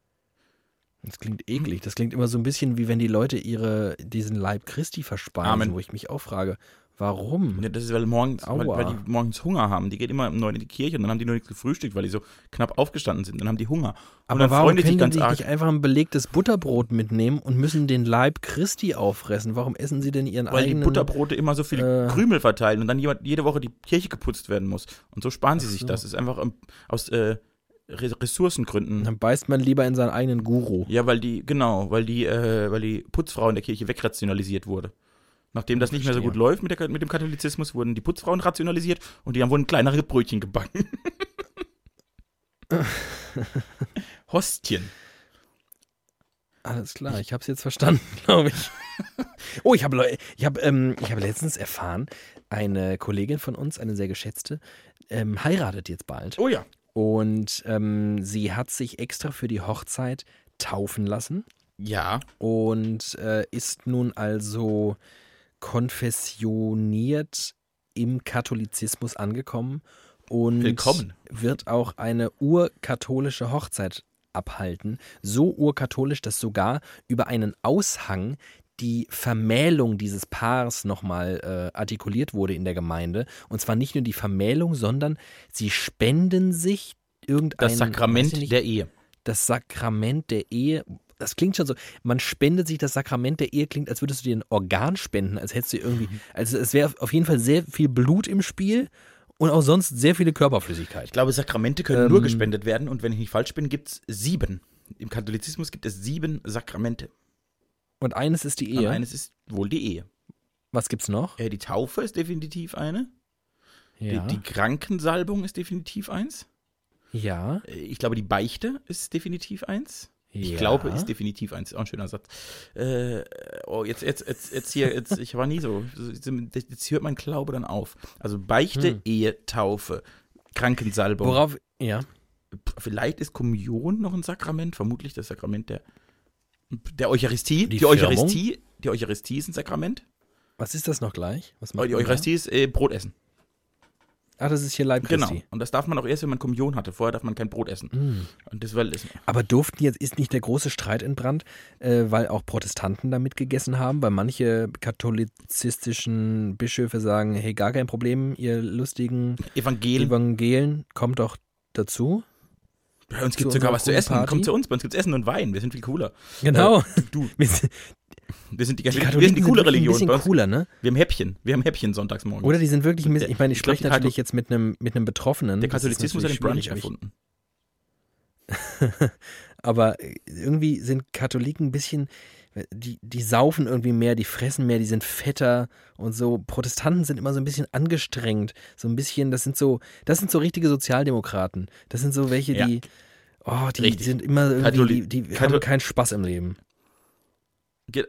das klingt eklig. Das klingt immer so ein bisschen wie wenn die Leute ihre, diesen Leib Christi verspeisen, Amen. wo ich mich auch frage, warum? Ja, Das ist, weil, morgens, weil, weil die morgens Hunger haben. Die gehen immer um neun in die Kirche und dann haben die noch nichts gefrühstückt, weil die so knapp aufgestanden sind. Dann haben die Hunger. Und Aber dann warum freuen die können sich die ganz arg. nicht einfach ein belegtes Butterbrot mitnehmen und müssen den Leib Christi auffressen? Warum essen sie denn ihren Weil die eigenen... Butterbrote immer so viele äh, Krümel verteilen und dann jemand, jede Woche die Kirche geputzt werden muss. Und so sparen sie sich so. das. Das ist einfach ähm, aus äh, Re Ressourcengründen. Dann beißt man lieber in seinen eigenen Guru. Ja, weil die, genau, weil die, äh, weil die Putzfrau in der Kirche wegrationalisiert wurde. Nachdem das nicht mehr so gut läuft mit, der, mit dem Katholizismus, wurden die Putzfrauen rationalisiert und die haben wurden kleinere Brötchen gebacken. Hostien. Alles klar, ich hab's jetzt verstanden, glaube ich. Oh, ich habe ich hab, ähm, ich hab letztens erfahren, eine Kollegin von uns, eine sehr geschätzte, ähm, heiratet jetzt bald. Oh ja. Und ähm, sie hat sich extra für die Hochzeit taufen lassen Ja. und äh, ist nun also konfessioniert im Katholizismus angekommen und Willkommen. wird auch eine urkatholische Hochzeit abhalten. So urkatholisch, dass sogar über einen Aushang die Vermählung dieses Paares nochmal äh, artikuliert wurde in der Gemeinde. Und zwar nicht nur die Vermählung, sondern sie spenden sich irgendein Das Sakrament nicht, der Ehe. das Sakrament der Ehe. Das klingt schon so, man spendet sich das Sakrament der Ehe, klingt, als würdest du dir ein Organ spenden, als hättest du irgendwie, also es wäre auf jeden Fall sehr viel Blut im Spiel und auch sonst sehr viele Körperflüssigkeit. Ich glaube, Sakramente können nur Ähm, gespendet werden und wenn ich nicht falsch bin, gibt es sieben. Im Katholizismus gibt es sieben Sakramente. Und eines ist die Und Ehe. eines ist wohl die Ehe. Was gibt's noch? Äh, die Taufe ist definitiv eine. Ja. Die, die Krankensalbung ist definitiv eins. ja. Äh, Ich glaube, die Beichte ist definitiv eins. Ich ja. glaube, ist definitiv eins. Auch ein schöner Satz. Äh, oh, jetzt, jetzt, jetzt, jetzt hier, jetzt, ich war nie so. Jetzt hört mein Glaube dann auf. Also Beichte, Hm. Ehe, Taufe, Krankensalbung. Worauf, ja. Vielleicht ist Kommunion noch ein Sakrament, vermutlich das Sakrament der, der Eucharistie. Die Die, Eucharistie, die Eucharistie ist ein Sakrament. Was ist das noch gleich? Was macht die da? Eucharistie ist äh, Brot essen. Ach, das ist hier Leib Genau. Christi. Und das darf man auch erst, wenn man Kommunion hatte. Vorher darf man kein Brot essen. Hm. Und das, es, Aber durften jetzt, ist nicht der große Streit entbrannt, äh, weil auch Protestanten damit gegessen haben, weil manche katholizistischen Bischöfe sagen, hey, gar kein Problem, ihr lustigen Evangelien. Evangelen, kommt doch dazu. Bei uns gibt es sogar was zu essen. Party. Kommt zu uns. Bei uns gibt es Essen und Wein. Wir sind viel cooler. Genau. Du, Wir sind- wir sind die, die wir, wir Katholiken sind die coole sind Religion. ein bisschen cooler, ne? wir haben Häppchen. Wir haben Häppchen sonntags morgens. Oder die sind wirklich ein bisschen, ich meine, ich Ich glaub, spreche die natürlich jetzt mit einem, mit einem Betroffenen. der Katholizismus hat den Brunch erfunden. Aber irgendwie sind Katholiken ein bisschen, die, die saufen irgendwie mehr, die fressen mehr, die sind fetter und so. Protestanten sind immer so ein bisschen angestrengt. So ein bisschen, das sind so, das sind so richtige Sozialdemokraten. Das sind so welche, Ja. die, oh, die, Richtig. sind immer irgendwie, Katholi- die, die haben keinen Spaß im Leben.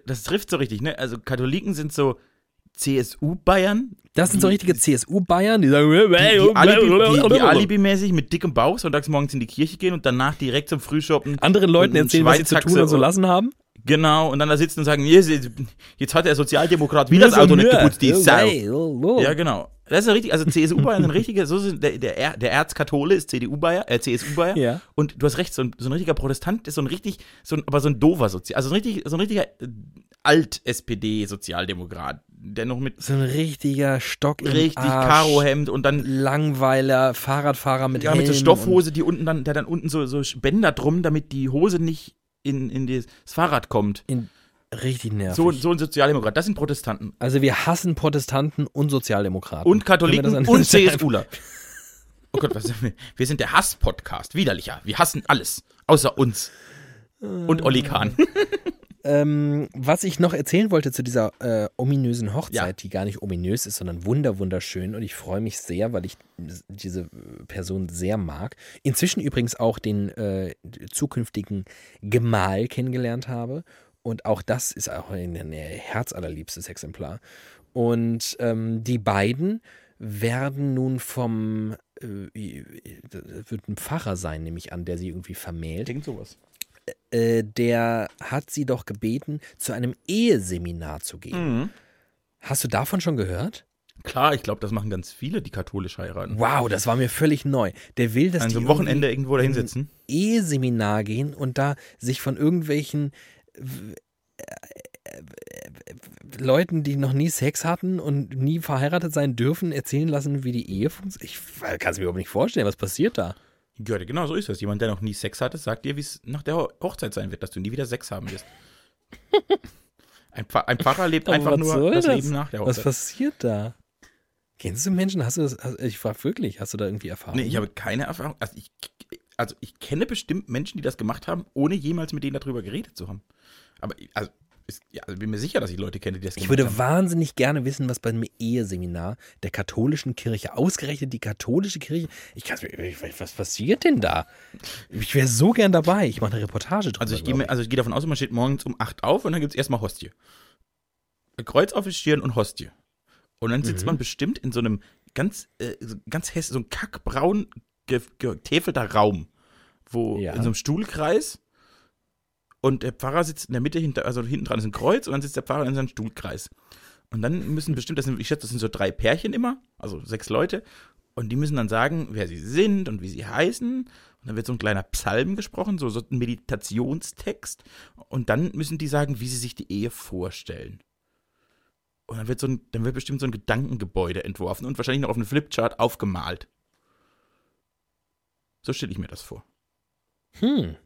Das trifft so richtig, ne? Also Katholiken sind so CSU-Bayern. Das sind so richtige CSU-Bayern, die sagen, Die, die, Alibi, die, die Alibi-mäßig mit dickem Bauch sonntags morgens in die Kirche gehen und danach direkt zum Frühshoppen. anderen Leuten erzählen, was sie zu tun und so lassen haben. Genau, und dann da sitzen und sagen, yes, jetzt hat der Sozialdemokrat wieder das Auto nicht geputzt, die Sau. Ja, genau. Das ist ja richtig, also CSU-Bayern sind richtige, so sind der, der, Er- der Erzkathole ist CDU-Bayer, äh, CSU-Bayer. Ja. Und du hast recht, so ein, so ein richtiger Protestant ist so ein richtig, so ein, aber so ein doofer Sozial, also so ein, richtig, so ein richtiger äh, Alt-SPD-Sozialdemokrat, der noch mit So ein richtiger Stock im richtig Arsch, Karohemd und dann Langweiler, Fahrradfahrer mit ja, mit so Stoffhose, die unten dann, der dann unten so, so Bänder drum, damit die Hose nicht in, in das Fahrrad kommt. In, richtig nervig. So, so ein Sozialdemokrat, das sind Protestanten. also wir hassen Protestanten und Sozialdemokraten. Und Katholiken und CSUler. Oh Gott, was sind wir? Wir sind der Hass-Podcast. Widerlicher. Wir hassen alles. Außer uns. Und Olli Kahn. Ähm, was ich noch erzählen wollte zu dieser äh, ominösen Hochzeit, Ja. die gar nicht ominös ist, sondern wunder wunderschön und ich freue mich sehr, weil ich diese Person sehr mag. Inzwischen übrigens auch den äh, zukünftigen Gemahl kennengelernt habe und auch das ist auch ein, ein herzallerliebstes Exemplar. Und ähm, die beiden werden nun vom, äh, das wird ein Pfarrer sein, nehme ich an, der sie irgendwie vermählt Denkt sowas. Äh, der hat sie doch gebeten, zu einem Eheseminar zu gehen. Mhm. Hast du davon schon gehört? Klar, ich glaube, das machen ganz viele, die katholisch heiraten. Wow, das war mir völlig neu. Der will, dass An die so einem irgendwie Wochenende irgendwo da hinsitzen. Eheseminar gehen und da sich von irgendwelchen Leuten, die noch nie Sex hatten und nie verheiratet sein dürfen, erzählen lassen, wie die Ehe funktioniert. Ich kann es mir überhaupt nicht vorstellen, was passiert da. Ja, genau so ist das. Jemand, der noch nie Sex hatte, sagt dir, wie es nach der Ho- Hochzeit sein wird, dass du nie wieder Sex haben wirst. Ein, Pfarr, ein Pfarrer lebt Aber einfach was nur das, das? Leben nach der Was Hochzeit. passiert da? Kennst du Menschen? Hast du das? hast- Ich frage wirklich, hast du da irgendwie Erfahrung? Nee, ich habe keine Erfahrung. Also ich, also ich kenne bestimmt Menschen, die das gemacht haben, ohne jemals mit denen darüber geredet zu haben. Aber also, ist, ja, also bin mir sicher, dass ich Leute kenne, die das Ich würde haben. wahnsinnig gerne wissen, was beim Eheseminar der katholischen Kirche, ausgerechnet die katholische Kirche, ich ich- was passiert denn da? Ich wäre so gern dabei. Ich mache eine Reportage drüber. Also ich gehe also ich gehe davon aus, man steht morgens um 8 auf und dann gibt es erstmal Hostie. Kreuz auf die Stirn und Hostie. Und dann sitzt Mhm. man bestimmt in so einem ganz, äh, so ganz hässlich, so ein kackbraun ge- getäfelter Raum, wo Ja. in so einem Stuhlkreis und der Pfarrer sitzt in der Mitte, hinter, also hinten dran ist ein Kreuz und dann sitzt der Pfarrer in seinem Stuhlkreis. Und dann müssen bestimmt, das sind, ich schätze, das sind so drei Pärchen immer, also sechs Leute, und die müssen dann sagen, wer sie sind und wie sie heißen. Und dann wird so ein kleiner Psalm gesprochen, so, so ein Meditationstext. Und dann müssen die sagen, wie sie sich die Ehe vorstellen. Und dann wird, so ein, dann wird bestimmt so ein Gedankengebäude entworfen und wahrscheinlich noch auf einem Flipchart aufgemalt. So stelle ich mir das vor. Hm.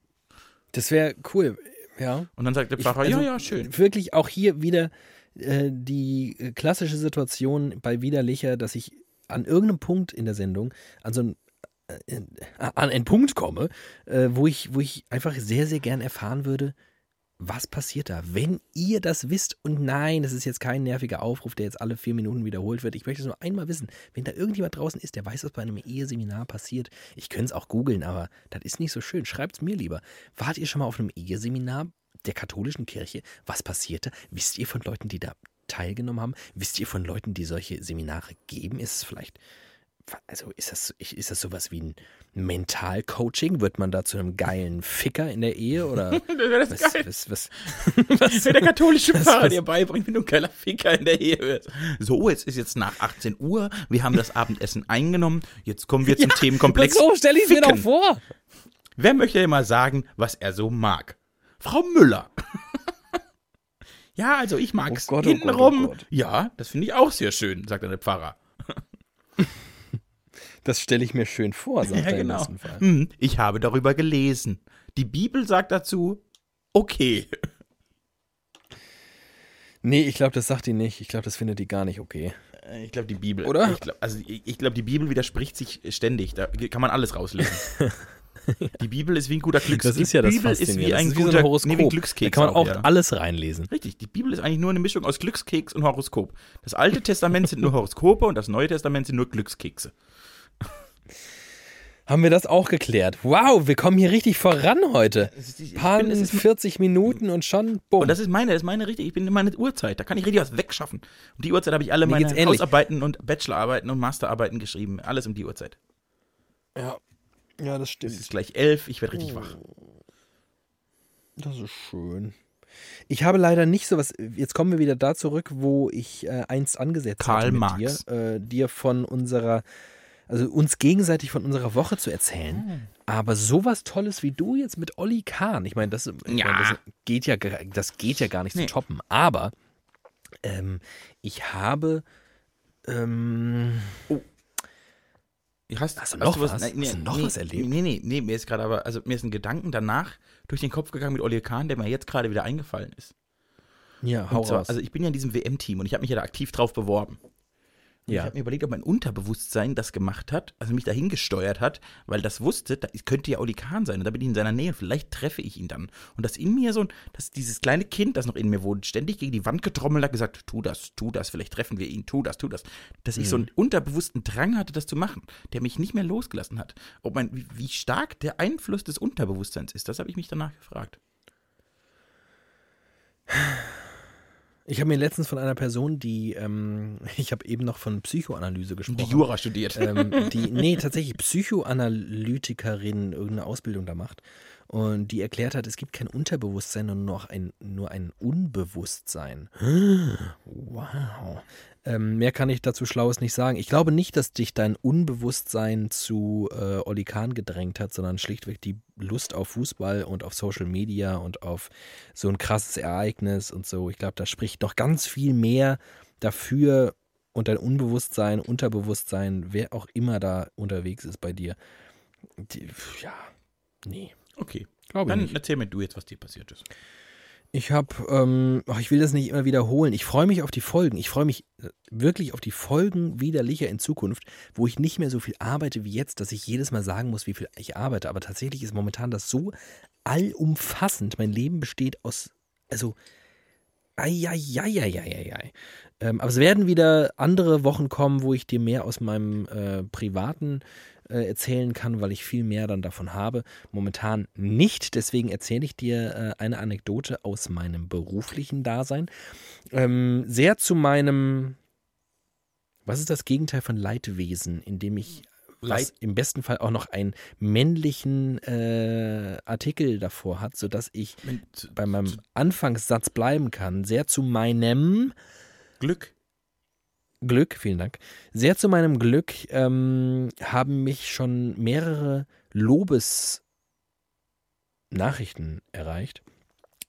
Das wäre cool, ja. Und dann sagt der Ich- Pfarrer, also, ja, ja, schön. Wirklich auch hier wieder äh, die äh, klassische Situation bei Widerlicher, dass ich an irgendeinem Punkt in der Sendung an so einen, äh, an einen Punkt komme, äh, wo, ich, wo ich einfach sehr, sehr gern erfahren würde, was passiert da? Wenn ihr das wisst, und nein, das ist jetzt kein nerviger Aufruf, der jetzt alle vier Minuten wiederholt wird. Ich möchte es nur einmal wissen. Wenn da irgendjemand draußen ist, der weiß, was bei einem Eheseminar passiert, ich könnte es auch googeln, aber das ist nicht so schön. Schreibt es mir lieber. Wart ihr schon mal auf einem Eheseminar der katholischen Kirche? Was passierte? Wisst ihr von Leuten, die da teilgenommen haben? Wisst ihr von Leuten, die solche Seminare geben? Ist es vielleicht, also ist das, ist das sowas wie ein Mentalcoaching? Wird man da zu einem geilen Ficker in der Ehe oder Das was, geil. was, was, wäre der katholische was- Pfarrer was- dir beibringt, wenn du ein geiler Ficker in der Ehe wirst. So, jetzt ist jetzt nach 18 Uhr, wir haben das Abendessen eingenommen, jetzt kommen wir zum Themenkomplex. So stelle ich es mir doch vor. Wer möchte denn mal sagen, was er so mag? Frau Müller. ja, also ich mag's Oh Gott, oh hintenrum. Gott, oh Gott. Ja, das finde ich auch sehr schön, sagt der Pfarrer. Das stelle ich mir schön vor, sagt Ja, er genau. besten Fall. Hm, ich habe darüber gelesen. Die Bibel sagt dazu, okay. Nee, ich glaube, das sagt die nicht. Ich glaube, das findet die gar nicht okay. Äh, Ich glaube, die Bibel. Oder? Ich glaub, also ich, glaube, die Bibel widerspricht sich ständig. Da kann man alles rauslesen. Die Bibel ist wie ein guter Glücks. Das ist ja das Bibel ist wie ein ist wie so guter ein Horoskop. Nee, Glückskeks. da kann man auch ja. alles reinlesen. Richtig, die Bibel ist eigentlich nur eine Mischung aus Glückskeks und Horoskop. Das Alte Testament sind nur Horoskope und das Neue Testament sind nur Glückskekse. Haben wir das auch geklärt? Wow, wir kommen hier richtig voran heute. Paar bin- das ist- 40 Minuten und schon bumm. Und das ist meine, das ist meine richtig, ich bin in meine Uhrzeit. Da kann ich richtig was wegschaffen. Um die Uhrzeit habe ich alle Mir meine. Hausarbeiten und Bachelorarbeiten und Masterarbeiten geschrieben. Alles um die Uhrzeit. ja. ja, das Es stimmt. ist gleich elf, ich werde richtig wach. Das ist schön. Ich habe leider nicht so was. Jetzt kommen wir wieder da zurück, wo ich äh, einst angesetzt Karl hatte mit Marx. dir, äh, dir von unserer, also uns gegenseitig von unserer Woche zu erzählen. Aber sowas Tolles wie du jetzt mit Olli Kahn, ich meine, das, Ja. meine, das geht ja, gar- das geht ja gar nicht Nee. zu toppen. Aber ähm, ich habe ähm, Hast, Hast du noch was? Nein, Hast du noch nee, was erlebt? Nee, nee, nee, mir ist gerade aber, also mir ist ein Gedanken danach durch den Kopf gegangen mit Oli Kahn, der mir jetzt gerade wieder eingefallen ist. ja, hau Und zwar, raus. also ich bin ja in diesem WM-Team und ich habe mich ja da aktiv drauf beworben. Ja. Ich habe mir überlegt, ob mein Unterbewusstsein das gemacht hat, also mich dahin gesteuert hat, weil das wusste, da könnte ja Oli Kahn sein und da bin ich in seiner Nähe vielleicht treffe ich ihn dann. Und das in mir so, ein- dass dieses kleine Kind, das noch in mir wohnt, ständig gegen die Wand getrommelt hat, gesagt, tu das, tu das, vielleicht treffen wir ihn, tu das, tu das. Dass ich so Mhm. einen unterbewussten Drang hatte, das zu machen, der mich nicht mehr losgelassen hat. Ob mein, wie, wie stark der Einfluss des Unterbewusstseins ist, das habe ich mich danach gefragt. Ich habe mir letztens von einer Person, die, ähm, ich habe eben noch von Psychoanalyse gesprochen. Die Jura studiert. ähm, die, nee, tatsächlich Psychoanalytikerin irgendeine Ausbildung da macht. Und die erklärt hat, es gibt kein Unterbewusstsein und nur noch ein, nur ein Unbewusstsein. Wow. Ähm, mehr kann ich dazu Schlaues nicht sagen. Ich glaube nicht, dass dich dein Unbewusstsein zu äh, Oli Kahn gedrängt hat, sondern schlichtweg die Lust auf Fußball und auf Social Media und auf so ein krasses Ereignis und so. Ich glaube, da spricht noch ganz viel mehr dafür und dein Unbewusstsein, Unterbewusstsein, wer auch immer da unterwegs ist bei dir. Die, ja, nee, Okay, glaube dann nicht. erzähl mir du jetzt, was dir passiert ist. Ich habe, ähm, ach, ich will das nicht immer wiederholen. Ich freue mich auf die Folgen. Ich freue mich äh, wirklich auf die Folgen widerlicher in Zukunft, wo ich nicht mehr so viel arbeite wie jetzt, dass ich jedes Mal sagen muss, wie viel ich arbeite. Aber tatsächlich ist momentan das so allumfassend. Mein Leben besteht aus, also, Eieieiei. Ähm, aber es werden wieder andere Wochen kommen, wo ich dir mehr aus meinem äh, privaten äh, erzählen kann, weil ich viel mehr dann davon habe. Momentan nicht, deswegen erzähle ich dir äh, eine Anekdote aus meinem beruflichen Dasein. Ähm, sehr zu meinem, was ist das Gegenteil von Leidwesen, in dem ich was im besten Fall auch noch einen männlichen äh, Artikel davor hat, sodass ich bei meinem Anfangssatz bleiben kann. Sehr zu meinem Glück. Glück, vielen Dank. Sehr zu meinem Glück ähm, haben mich schon mehrere Lobesnachrichten erreicht,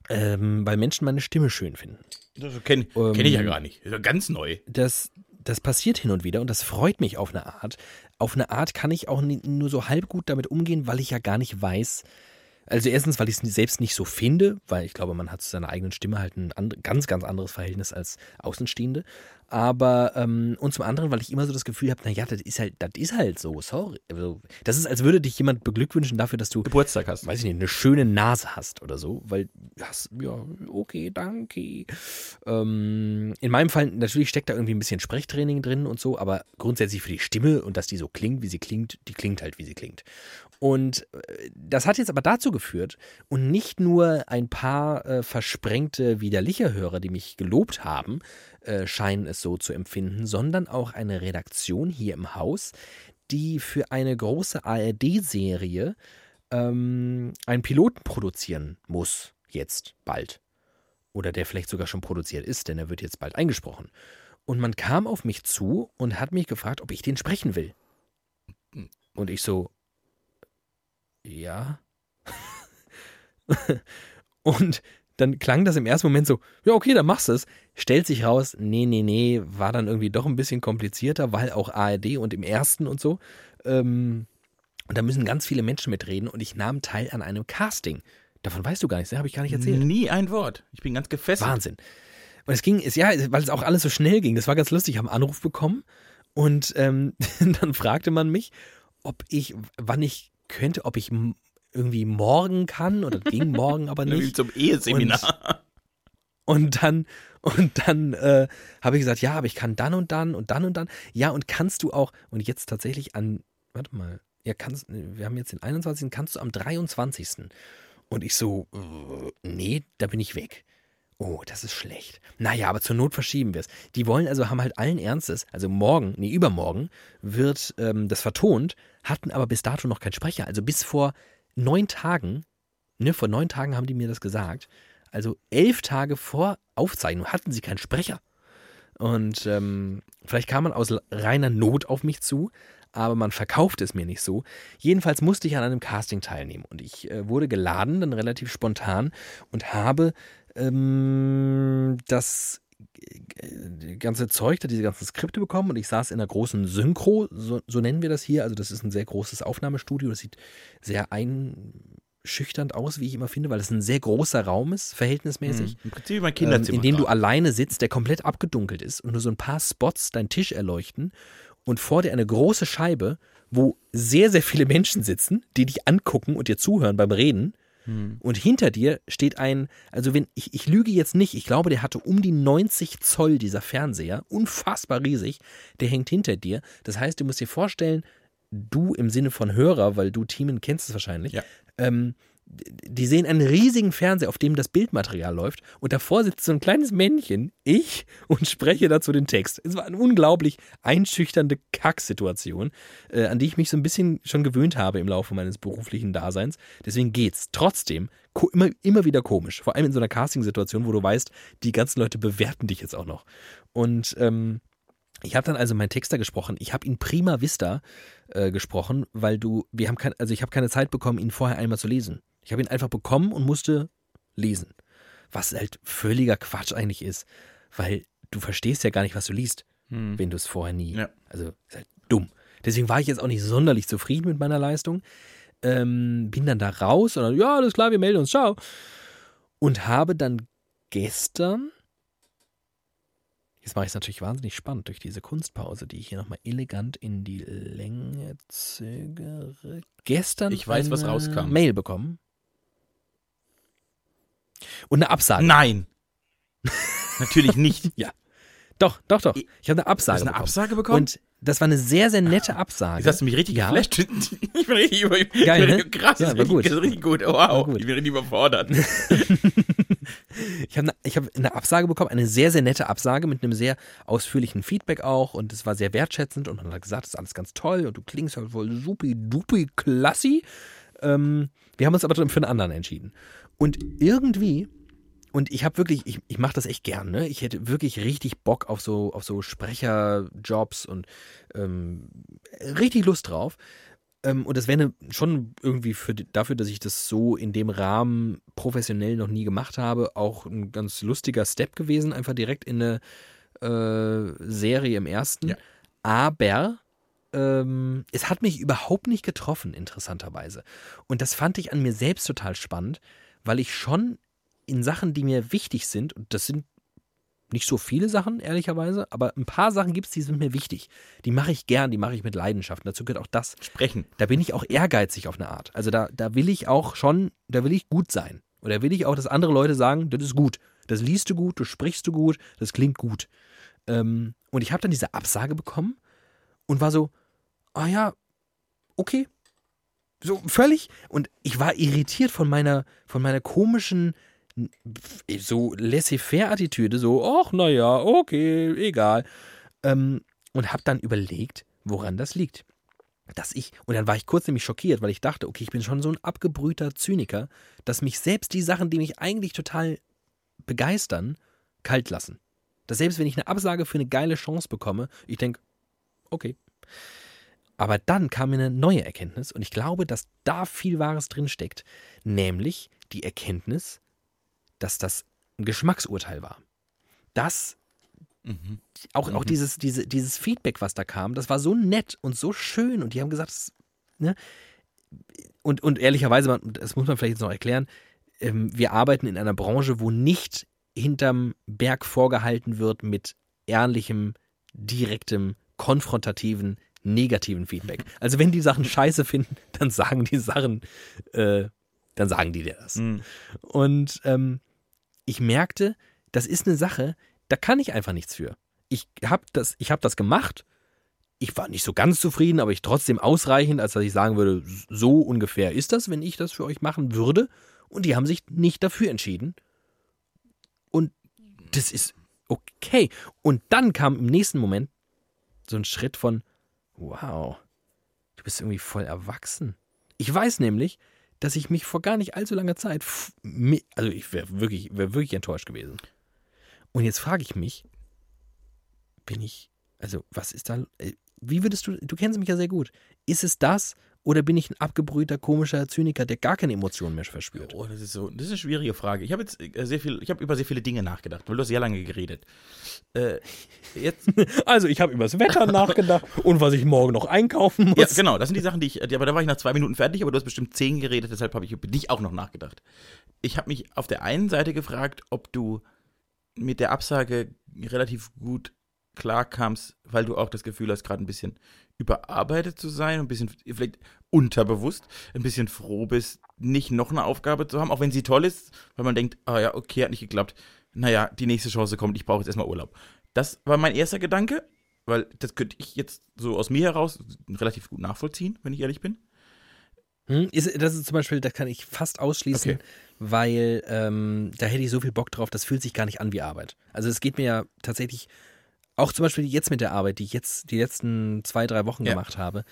ähm, weil Menschen meine Stimme schön finden. Das kenne Ähm, kenn ich ja gar nicht. Das ist ja ganz neu. Das, das passiert hin und wieder und das freut mich auf eine Art. Auf eine Art kann ich auch nur so halb gut damit umgehen, weil ich ja gar nicht weiß. Also erstens, weil ich es selbst nicht so finde, weil ich glaube, man hat zu seiner eigenen Stimme halt ein ganz, ganz anderes Verhältnis als Außenstehende. Aber, ähm, und zum anderen, weil ich immer so das Gefühl habe, naja, das ist halt, das ist halt so, sorry. Also, das ist, als würde dich jemand beglückwünschen dafür, dass du Geburtstag hast. weiß ich nicht, eine schöne Nase hast oder so, weil hast, ja, okay, danke. Ähm, in meinem Fall, natürlich steckt da irgendwie ein bisschen Sprechtraining drin und so, aber grundsätzlich für die Stimme und dass die so klingt, wie sie klingt, die klingt halt, wie sie klingt. Und äh, das hat jetzt aber dazu geführt, und nicht nur ein paar äh, versprengte Widerlicher-Hörer, die mich gelobt haben, äh, scheinen es so zu empfinden, sondern auch eine Redaktion hier im Haus, die für eine große ARD-Serie ähm, einen Piloten produzieren muss, jetzt bald. Oder der vielleicht sogar schon produziert ist, denn er wird jetzt bald eingesprochen. Und man kam auf mich zu und hat mich gefragt, ob ich den sprechen will. Und ich so, ja. und dann klang das im ersten Moment so, ja, okay, dann machst du es. Stellt sich raus, nee, nee, nee, war dann irgendwie doch ein bisschen komplizierter, weil auch ARD und im ersten und so. Ähm, und da müssen ganz viele Menschen mitreden und ich nahm teil an einem Casting. Davon weißt du gar nichts, ne? habe ich gar nicht erzählt. Nie ein Wort. Ich bin ganz gefesselt. Wahnsinn. Und es ging, ist, ja, weil es auch alles so schnell ging. Das war ganz lustig. Ich habe einen Anruf bekommen und ähm, dann fragte man mich, ob ich, wann ich könnte, ob ich irgendwie morgen kann oder ging morgen aber nicht. zum Eheseminar. Und dann, und dann äh, habe ich gesagt, ja, aber ich kann dann und dann und dann und dann. Ja, und kannst du auch, und jetzt tatsächlich an, warte mal, ja, kannst, wir haben jetzt den 21. Kannst du am 23. Und ich so, äh, nee, da bin ich weg. Oh, das ist schlecht. Naja, aber zur Not verschieben wir es. Die wollen also, haben halt allen Ernstes, also morgen, nee, übermorgen wird ähm, das vertont, hatten aber bis dato noch keinen Sprecher. Also bis vor neun Tagen, ne, vor neun Tagen haben die mir das gesagt. Also elf Tage vor Aufzeichnung hatten sie keinen Sprecher. Und ähm, vielleicht kam man aus reiner Not auf mich zu, aber man verkauft es mir nicht so. Jedenfalls musste ich an einem Casting teilnehmen und ich äh, wurde geladen, dann relativ spontan und habe ähm, das äh, ganze Zeug, da diese ganzen Skripte bekommen und ich saß in einer großen Synchro, so, so nennen wir das hier. Also das ist ein sehr großes Aufnahmestudio, das sieht sehr einschüchternd aus, wie ich immer finde, weil es ein sehr großer Raum ist, verhältnismäßig. Im Prinzip mein Ähm, Kinderzimmer. in dem du alleine sitzt, der komplett abgedunkelt ist und nur so ein paar Spots deinen Tisch erleuchten und vor dir eine große Scheibe, wo sehr, sehr viele Menschen sitzen, die dich angucken und dir zuhören beim Reden. Und hinter dir steht ein, also wenn, ich, ich lüge jetzt nicht, ich glaube, der hatte um die 90 Zoll, dieser Fernseher, unfassbar riesig, der hängt hinter dir. Das heißt, du musst dir vorstellen, du im Sinne von Hörer, weil du Teamen kennst es wahrscheinlich, Ja. ähm, die sehen einen riesigen Fernseher, auf dem das Bildmaterial läuft und davor sitzt so ein kleines Männchen, ich, und spreche dazu den Text. Es war eine unglaublich einschüchternde Kacksituation, äh, an die ich mich so ein bisschen schon gewöhnt habe im Laufe meines beruflichen Daseins. Deswegen geht's. Trotzdem immer, immer wieder komisch, vor allem in so einer Casting-Situation, wo du weißt, die ganzen Leute bewerten dich jetzt auch noch. Und ähm, ich habe dann also meinen Texter gesprochen. Ich habe ihn prima vista äh, gesprochen, weil du, wir haben kein, also ich habe keine Zeit bekommen, ihn vorher einmal zu lesen. Ich habe ihn einfach bekommen und musste lesen. Was halt völliger Quatsch eigentlich ist, weil du verstehst ja gar nicht, was du liest, Hm. wenn du es vorher nie. Ja. Also ist halt dumm. Deswegen war ich jetzt auch nicht sonderlich zufrieden mit meiner Leistung. Ähm, bin dann da raus und dann, ja, alles klar, wir melden uns, ciao. Und habe dann gestern, jetzt mache ich es natürlich wahnsinnig spannend durch diese Kunstpause, die ich hier nochmal elegant in die Länge zögere. Gestern Ich weiß, was rauskam. Mail bekommen. Und eine Absage. Nein. Natürlich nicht. Doch, doch, doch. Ich- habe eine Du Absage hast eine bekommen. Absage bekommen? Und das war eine sehr, sehr nette Absage. Jetzt hast du mich richtig Ja. geflasht. Ich bin richtig über. ich Geil, bin ne? richtig, Krass, Ja, war richtig, gut. das ist richtig gut. Wow, War gut. ich bin richtig überfordert. Ich habe eine, ich hab eine Absage bekommen, eine sehr, sehr nette Absage mit einem sehr ausführlichen Feedback auch und es war sehr wertschätzend und man hat gesagt, das ist alles ganz toll und du klingst halt voll supi dupi klassi. Ähm, wir haben uns aber für einen anderen entschieden. Und irgendwie, und ich habe wirklich, ich, ich mache das echt gern, ne? Ich hätte wirklich richtig Bock auf so, auf so Sprecherjobs und ähm, richtig Lust drauf. Ähm, und das wäre ne, schon irgendwie für, dafür, dass ich das so in dem Rahmen professionell noch nie gemacht habe, auch ein ganz lustiger Step gewesen, einfach direkt in eine äh, Serie im ersten. Ja. Aber ähm, es hat mich überhaupt nicht getroffen, interessanterweise. Und das fand ich an mir selbst total spannend, weil ich schon in Sachen, die mir wichtig sind, und das sind nicht so viele Sachen, ehrlicherweise, aber ein paar Sachen gibt es, die sind mir wichtig. Die mache ich gern, die mache ich mit Leidenschaft. Und dazu gehört auch das. Sprechen. Da bin ich auch ehrgeizig auf eine Art. Also da, da will ich auch schon, da will ich gut sein. Und da will ich auch, dass andere Leute sagen, das ist gut. Das liest du gut, du sprichst du gut, das klingt gut. Ähm, und ich habe dann diese Absage bekommen und war so, ah ja, okay. So völlig. Und ich war irritiert von meiner, von meiner komischen, so laissez-faire-Attitüde, so, ach, naja, okay, egal. Ähm, und habe dann überlegt, woran das liegt. Dass ich, und dann war ich kurz nämlich schockiert, weil ich dachte, okay, ich bin schon so ein abgebrühter Zyniker, dass mich selbst die Sachen, die mich eigentlich total begeistern, kalt lassen. Dass selbst wenn ich eine Absage für eine geile Chance bekomme, ich denke, okay. Aber dann kam mir eine neue Erkenntnis und ich glaube, dass da viel Wahres drinsteckt, nämlich die Erkenntnis, dass das ein Geschmacksurteil war. Das Mhm. auch, auch Mhm. dieses, diese, dieses Feedback, was da kam, das war so nett und so schön und die haben gesagt, das, ne? und, und ehrlicherweise, man- das muss man vielleicht jetzt noch erklären, ähm, wir arbeiten in einer Branche, wo nicht hinterm Berg vorgehalten wird mit ehrlichem, direktem, konfrontativen, negativen Feedback. Also wenn die Sachen scheiße finden, dann sagen die Sachen, äh, dann sagen die dir das. Mhm. Und ähm, ich merkte, das ist eine Sache, da kann ich einfach nichts für. Ich habe das, ich hab das gemacht. Ich war nicht so ganz zufrieden, aber ich trotzdem ausreichend, als dass ich sagen würde, so ungefähr ist das, wenn ich das für euch machen würde. Und die haben sich nicht dafür entschieden. Und das ist okay. Und dann kam im nächsten Moment so ein Schritt von, wow, du bist irgendwie voll erwachsen. Ich weiß nämlich, dass ich mich vor gar nicht allzu langer Zeit, also ich wäre wirklich, wär wirklich enttäuscht gewesen. Und jetzt frage ich mich, bin ich, also was ist da, äh, wie würdest du, du kennst mich ja sehr gut, ist es das oder bin ich ein abgebrühter, komischer Zyniker, der gar keine Emotionen mehr verspürt? Oh, das ist so, das ist eine schwierige Frage. Ich habe jetzt äh, sehr viel, ich habe über sehr viele Dinge nachgedacht, weil du hast sehr lange geredet. Äh, jetzt, Also ich habe über das Wetter nachgedacht und was ich morgen noch einkaufen muss. ja, genau, das sind die Sachen, die ich, die, aber da war ich nach zwei Minuten fertig, aber du hast bestimmt zehn geredet, deshalb habe ich über dich auch noch nachgedacht. Ich habe mich auf der einen Seite gefragt, ob du mit der Absage relativ gut klarkamst, weil du auch das Gefühl hast, gerade ein bisschen überarbeitet zu sein, ein bisschen vielleicht unterbewusst, ein bisschen froh bist, nicht noch eine Aufgabe zu haben, auch wenn sie toll ist, weil man denkt, ah ja, okay, hat nicht geklappt. Naja, die nächste Chance kommt, ich brauche jetzt erstmal Urlaub. Das war mein erster Gedanke, weil das könnte ich jetzt so aus mir heraus relativ gut nachvollziehen, wenn ich ehrlich bin. Hm, ist, das ist zum Beispiel, das kann ich fast ausschließen, Okay. weil ähm, da hätte ich so viel Bock drauf, das fühlt sich gar nicht an wie Arbeit. Also es geht mir ja tatsächlich, auch zum Beispiel jetzt mit der Arbeit, die ich jetzt die letzten zwei, drei Wochen Ja. gemacht habe.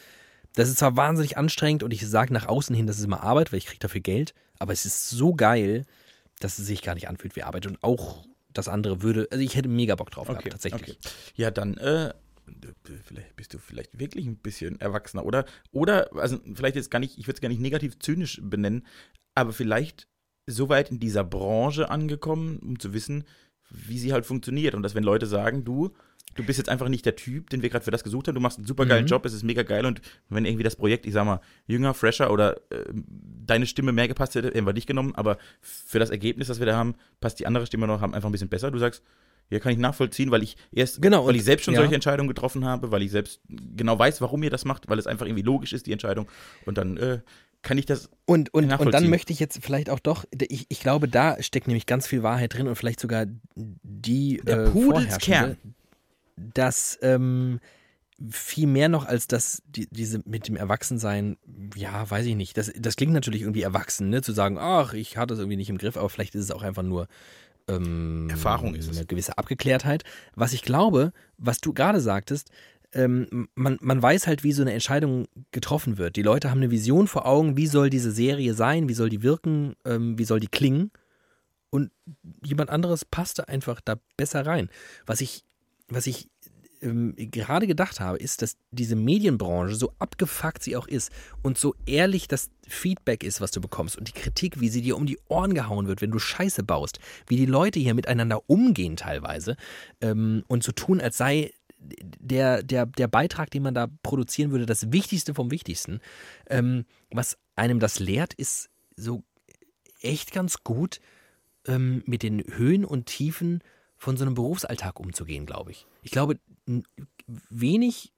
Das ist zwar wahnsinnig anstrengend und ich sage nach außen hin, das ist immer Arbeit, weil ich kriege dafür Geld, aber es ist so geil, dass es sich gar nicht anfühlt wie Arbeit. Und auch das andere würde, also ich hätte mega Bock drauf gehabt, tatsächlich. Okay. Ja, dann äh, vielleicht bist du vielleicht wirklich ein bisschen erwachsener oder oder also vielleicht jetzt gar nicht, ich würde es gar nicht negativ zynisch benennen, aber vielleicht so weit in dieser Branche angekommen, um zu wissen, wie sie halt funktioniert und dass wenn Leute sagen, du Du bist jetzt einfach nicht der Typ, den wir gerade für das gesucht haben. Du machst einen super geilen Mhm. Job, es ist mega geil. Und wenn irgendwie das Projekt, ich sag mal, jünger, fresher oder äh, deine Stimme mehr gepasst hätte, hätten wir dich genommen. Aber für das Ergebnis, das wir da haben, passt die andere Stimme noch haben einfach ein bisschen besser. Du sagst, ja, kann ich nachvollziehen, weil ich erst, Genau, weil und- ich selbst schon ja. solche Entscheidungen getroffen habe, weil ich selbst genau weiß, warum ihr das macht, weil es einfach irgendwie logisch ist, die Entscheidung. Und dann äh, kann ich das. Und, und, und dann möchte ich jetzt vielleicht auch doch, ich, ich glaube, da steckt nämlich ganz viel Wahrheit drin und vielleicht sogar die Der äh, Pudels vorherrschende, dass ähm, viel mehr noch als das, die, diese mit dem Erwachsensein, ja, weiß ich nicht. Das, das klingt natürlich irgendwie erwachsen, ne? Zu sagen, ach, ich hatte das irgendwie nicht im Griff, aber vielleicht ist es auch einfach nur ähm, Erfahrung ist es. eine gewisse Abgeklärtheit. Was ich glaube, was du gerade sagtest, ähm, man, man weiß halt, wie so eine Entscheidung getroffen wird. Die Leute haben eine Vision vor Augen, wie soll diese Serie sein, wie soll die wirken, ähm, wie soll die klingen. Und jemand anderes passte einfach da besser rein. Was ich, was ich ähm, gerade gedacht habe, ist, dass diese Medienbranche, so abgefuckt sie auch ist und so ehrlich das Feedback ist, was du bekommst und die Kritik, wie sie dir um die Ohren gehauen wird, wenn du Scheiße baust, wie die Leute hier miteinander umgehen teilweise ähm, und so tun, als sei der, der, der Beitrag, den man da produzieren würde, das Wichtigste vom Wichtigsten. Ähm, was einem das lehrt, ist so echt ganz gut ähm, mit den Höhen und Tiefen von so einem Berufsalltag umzugehen, glaube ich. Ich glaube, wenig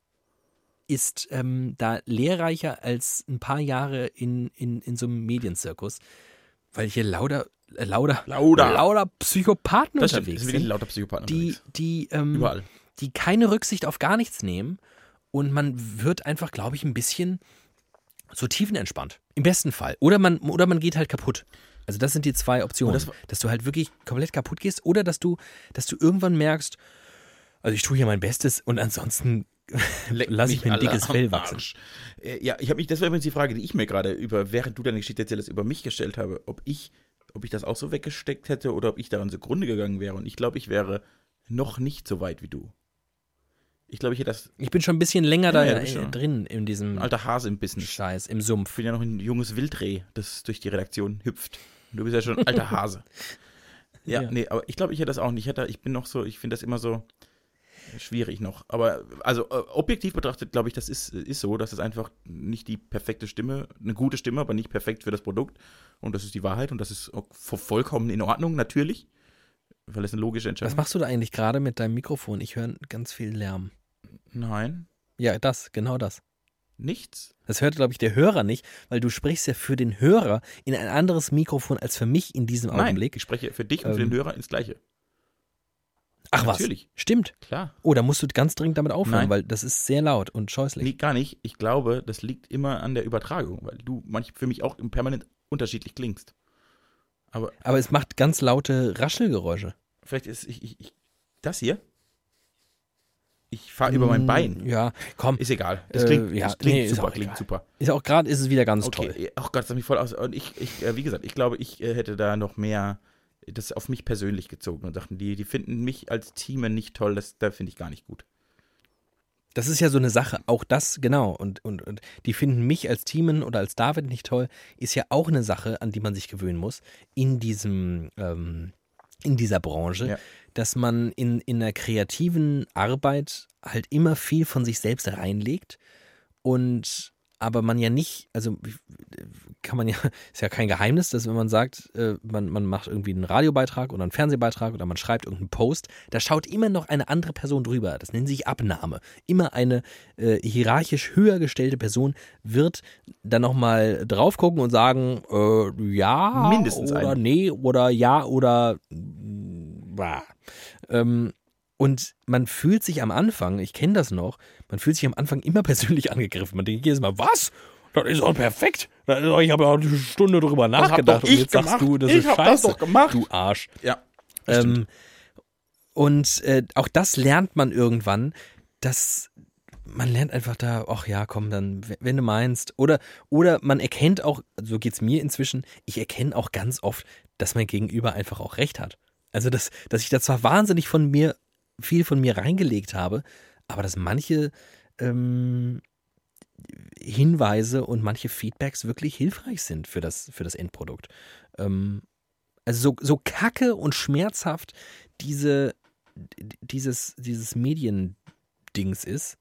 ist ähm, da lehrreicher als ein paar Jahre in, in, in so einem Medienzirkus, weil hier lauter, äh, lauter, Lauter. lauter Psychopathen Das unterwegs sind lauter Psychopathen die, unterwegs. die, ähm, Überall. die keine Rücksicht auf gar nichts nehmen und man wird einfach, glaube ich, ein bisschen so tiefenentspannt. Im besten Fall. Oder man, oder man geht halt kaputt. Also das sind die zwei Optionen. Das dass du halt wirklich komplett kaputt gehst oder dass du, dass du irgendwann merkst, also ich tue hier mein Bestes und ansonsten Leck lass ich mir ein dickes Fell wachsen. Äh, Ja, ich habe mich, das war übrigens die Frage, die ich mir gerade über, während du deine Geschichte erzählst, über mich gestellt habe, ob ich, ob ich das auch so weggesteckt hätte oder ob ich daran zugrunde gegangen wäre. Und ich glaube, ich wäre noch nicht so weit wie du. Ich glaube, ich hätte das Ich bin schon ein bisschen länger Ja, da ja, drin in diesem alter Hase im Business. Scheiß, im Ich Sumpf. bin ja noch ein junges Wildreh, das durch die Redaktion hüpft. Und du bist ja schon ein alter Hase. Ja, Ja. nee, aber ich glaube, ich hätte das auch nicht. Ich, hätte, ich bin noch so, ich finde das immer so schwierig noch. Aber also äh, objektiv betrachtet, glaube ich, das ist, ist so, dass es einfach nicht die perfekte Stimme, eine gute Stimme, aber nicht perfekt für das Produkt. Und das ist die Wahrheit und das ist vollkommen in Ordnung, natürlich. Weil es eine logische Was Entscheidung machst du da eigentlich gerade mit deinem Mikrofon? Ich höre ganz viel Lärm. Nein, Ja, das, genau das. nichts. Das hört, glaube ich, der Hörer nicht, weil du sprichst ja für den Hörer in ein anderes Mikrofon als für mich in diesem Nein, Augenblick. ich spreche für dich und für Ähm, den Hörer ins Gleiche. Ach natürlich. was, stimmt. Klar. Oh, da musst du ganz dringend damit aufhören, Nein. weil das ist sehr laut und scheußlich. Nee, gar nicht. Ich glaube, das liegt immer an der Übertragung, weil du manch für mich auch permanent unterschiedlich klingst. Aber Aber es macht ganz laute Raschelgeräusche. vielleicht ist ich, ich, ich das hier. Ich fahre über mein Mm, Bein. Ja, komm. Ist egal. Das Äh, klingt, ja, das klingt nee, super, auch klingt egal. super. Ist auch gerade ist es wieder ganz Okay, toll. ach Gott, das hat mich voll aus. Und ich, ich äh, wie gesagt, ich glaube, ich äh, hätte da noch mehr das auf mich persönlich gezogen und dachten, die, die finden mich als Team nicht toll, das da finde ich gar nicht gut. Das ist ja so eine Sache, auch das, genau. Und, und, und die finden mich als Teamen oder als David nicht toll, ist ja auch eine Sache, an die man sich gewöhnen muss in diesem, ähm, in dieser Branche, Ja. dass man in, in einer kreativen Arbeit halt immer viel von sich selbst reinlegt und aber man ja nicht, also kann man ja, ist ja kein Geheimnis, dass wenn man sagt, äh, man, man macht irgendwie einen Radiobeitrag oder einen Fernsehbeitrag oder man schreibt irgendeinen Post, da schaut immer noch eine andere Person drüber. Das nennt sich Abnahme. Immer eine äh, hierarchisch höher gestellte Person wird dann nochmal drauf gucken und sagen, äh, ja Mindestens oder eine. nee oder ja oder mm, bah. ähm, und man fühlt sich am Anfang, ich kenne das noch, man fühlt sich am Anfang immer persönlich angegriffen. Man denkt jedes Mal, was? Das ist doch perfekt. Ich habe ja auch eine Stunde drüber nachgedacht und jetzt sagst gemacht. du, das Ich ist scheiße. das doch gemacht. Du Arsch. Ja. Ähm, und äh, auch das lernt man irgendwann, dass man lernt einfach da, ach ja, komm, dann, wenn du meinst. Oder, oder man erkennt auch, so geht's mir inzwischen, ich erkenne auch ganz oft, dass mein Gegenüber einfach auch recht hat. Also, dass, dass ich da zwar wahnsinnig von mir, viel von mir reingelegt habe, aber dass manche ähm, Hinweise und manche Feedbacks wirklich hilfreich sind für das, für das Endprodukt. Ähm, also so, so kacke und schmerzhaft diese, dieses, dieses Mediendings ist,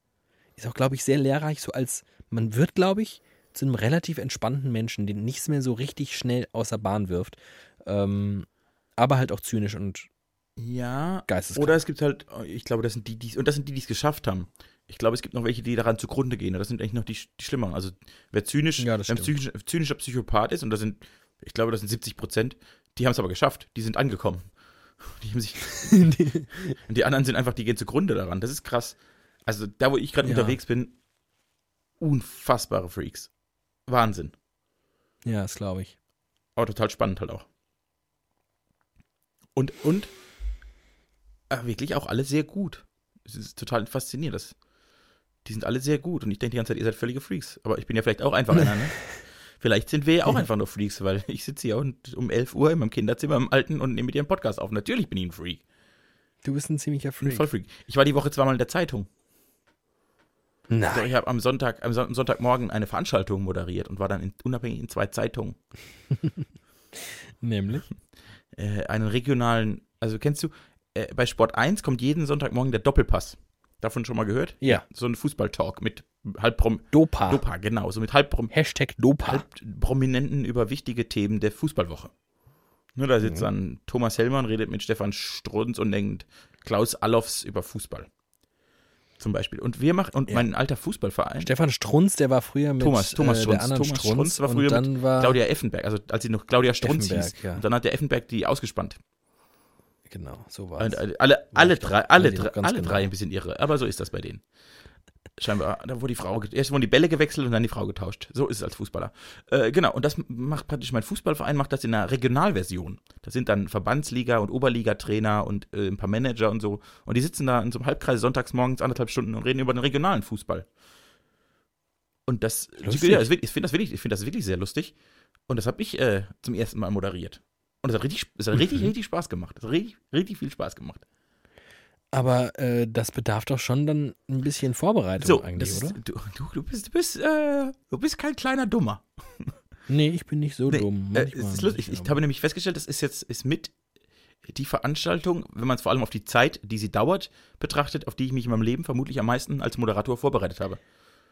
ist auch, glaube ich, sehr lehrreich, so als man wird, glaube ich, zu einem relativ entspannten Menschen, den nichts mehr so richtig schnell außer Bahn wirft. Ähm, aber halt auch zynisch und Ja, geisteskrank. Oder es gibt halt, ich glaube, das sind die, die und das sind die, die es geschafft haben. Ich glaube, es gibt noch welche, die daran zugrunde gehen. Das sind eigentlich noch die, die schlimmeren. Also wer zynisch, Ja, wer zynisch, zynischer Psychopath ist, und das sind, ich glaube, das sind 70 Prozent, die haben es aber geschafft. Die sind angekommen. Die haben sich, und die anderen sind einfach, die gehen zugrunde daran. Das ist krass. Also da, wo ich gerade Ja. unterwegs bin, unfassbare Freaks. Wahnsinn. Ja, das glaube ich. Aber total spannend halt auch. Und, und äh, wirklich auch alle sehr gut. Es ist total faszinierend. Das, die sind alle sehr gut. Und ich denke die ganze Zeit, ihr seid völlige Freaks. Aber ich bin ja vielleicht auch einfach einer, ne? Vielleicht sind wir ja auch einfach nur Freaks, weil ich sitze hier und um 11 Uhr in meinem Kinderzimmer im Alten und nehme mit dir einen Podcast auf. Natürlich bin ich ein Freak. Du bist ein ziemlicher Ich bin Freak. voll Freak. Ich war die Woche zweimal in der Zeitung. So, Nein. ich habe am Sonntag, am Son- Sonntagmorgen eine Veranstaltung moderiert und war dann in, unabhängig in zwei Zeitungen. Nämlich? Äh, einen regionalen, also kennst du, äh, bei Sport 1 kommt jeden Sonntagmorgen der Doppelpass. Davon schon mal gehört? Ja. So ein Fußballtalk mit halb prom Dopa. Dopa, genau, so mit halb, prom Hashtag Dopa. halb Prominenten über wichtige Themen der Fußballwoche. Nur da sitzt dann Thomas Hellmann, redet mit Stefan Strunz und denkt Klaus Allofs über Fußball. Zum Beispiel. Und wir machen, und Ja. mein alter Fußballverein, Stefan Strunz, der war früher mit Thomas, Thomas äh, Strunz. Thomas Strunz, Strunz war und früher dann mit war Claudia Effenberg, also als sie noch Claudia Strunz hieß. ja. Und dann hat der Effenberg die ausgespannt. Genau, so war Und es. alle, alle, ich drei, alle, ich drei, alle genau. drei ein bisschen irre. Aber so ist das bei denen. Scheinbar, da wurde die Frau, erst wurden die Bälle gewechselt und dann die Frau getauscht. So ist es als Fußballer. Äh, genau, und das macht praktisch mein Fußballverein, macht das in einer Regionalversion. Das sind dann Verbandsliga- und Oberligatrainer und äh, ein paar Manager und so. Und die sitzen da in so einem Halbkreis sonntags morgens anderthalb Stunden und reden über den regionalen Fußball. Und das, Lustig. ja, das wird- ich finde das, wirklich- ich find das wirklich sehr lustig. Und das habe ich äh, zum ersten Mal moderiert. Und es hat richtig, es hat richtig, Mhm. richtig Spaß gemacht. Es hat richtig, richtig viel Spaß gemacht. Aber äh, das bedarf doch schon dann ein bisschen Vorbereitung So, eigentlich, das oder? du, du, bist, du bist, äh, du bist kein kleiner Dummer. Nee, ich bin nicht so Nee, dumm. Äh, Ich aber- habe nämlich festgestellt, das ist jetzt ist mit die Veranstaltung, wenn man es vor allem auf die Zeit, die sie dauert, betrachtet, auf die ich mich in meinem Leben vermutlich am meisten als Moderator vorbereitet habe.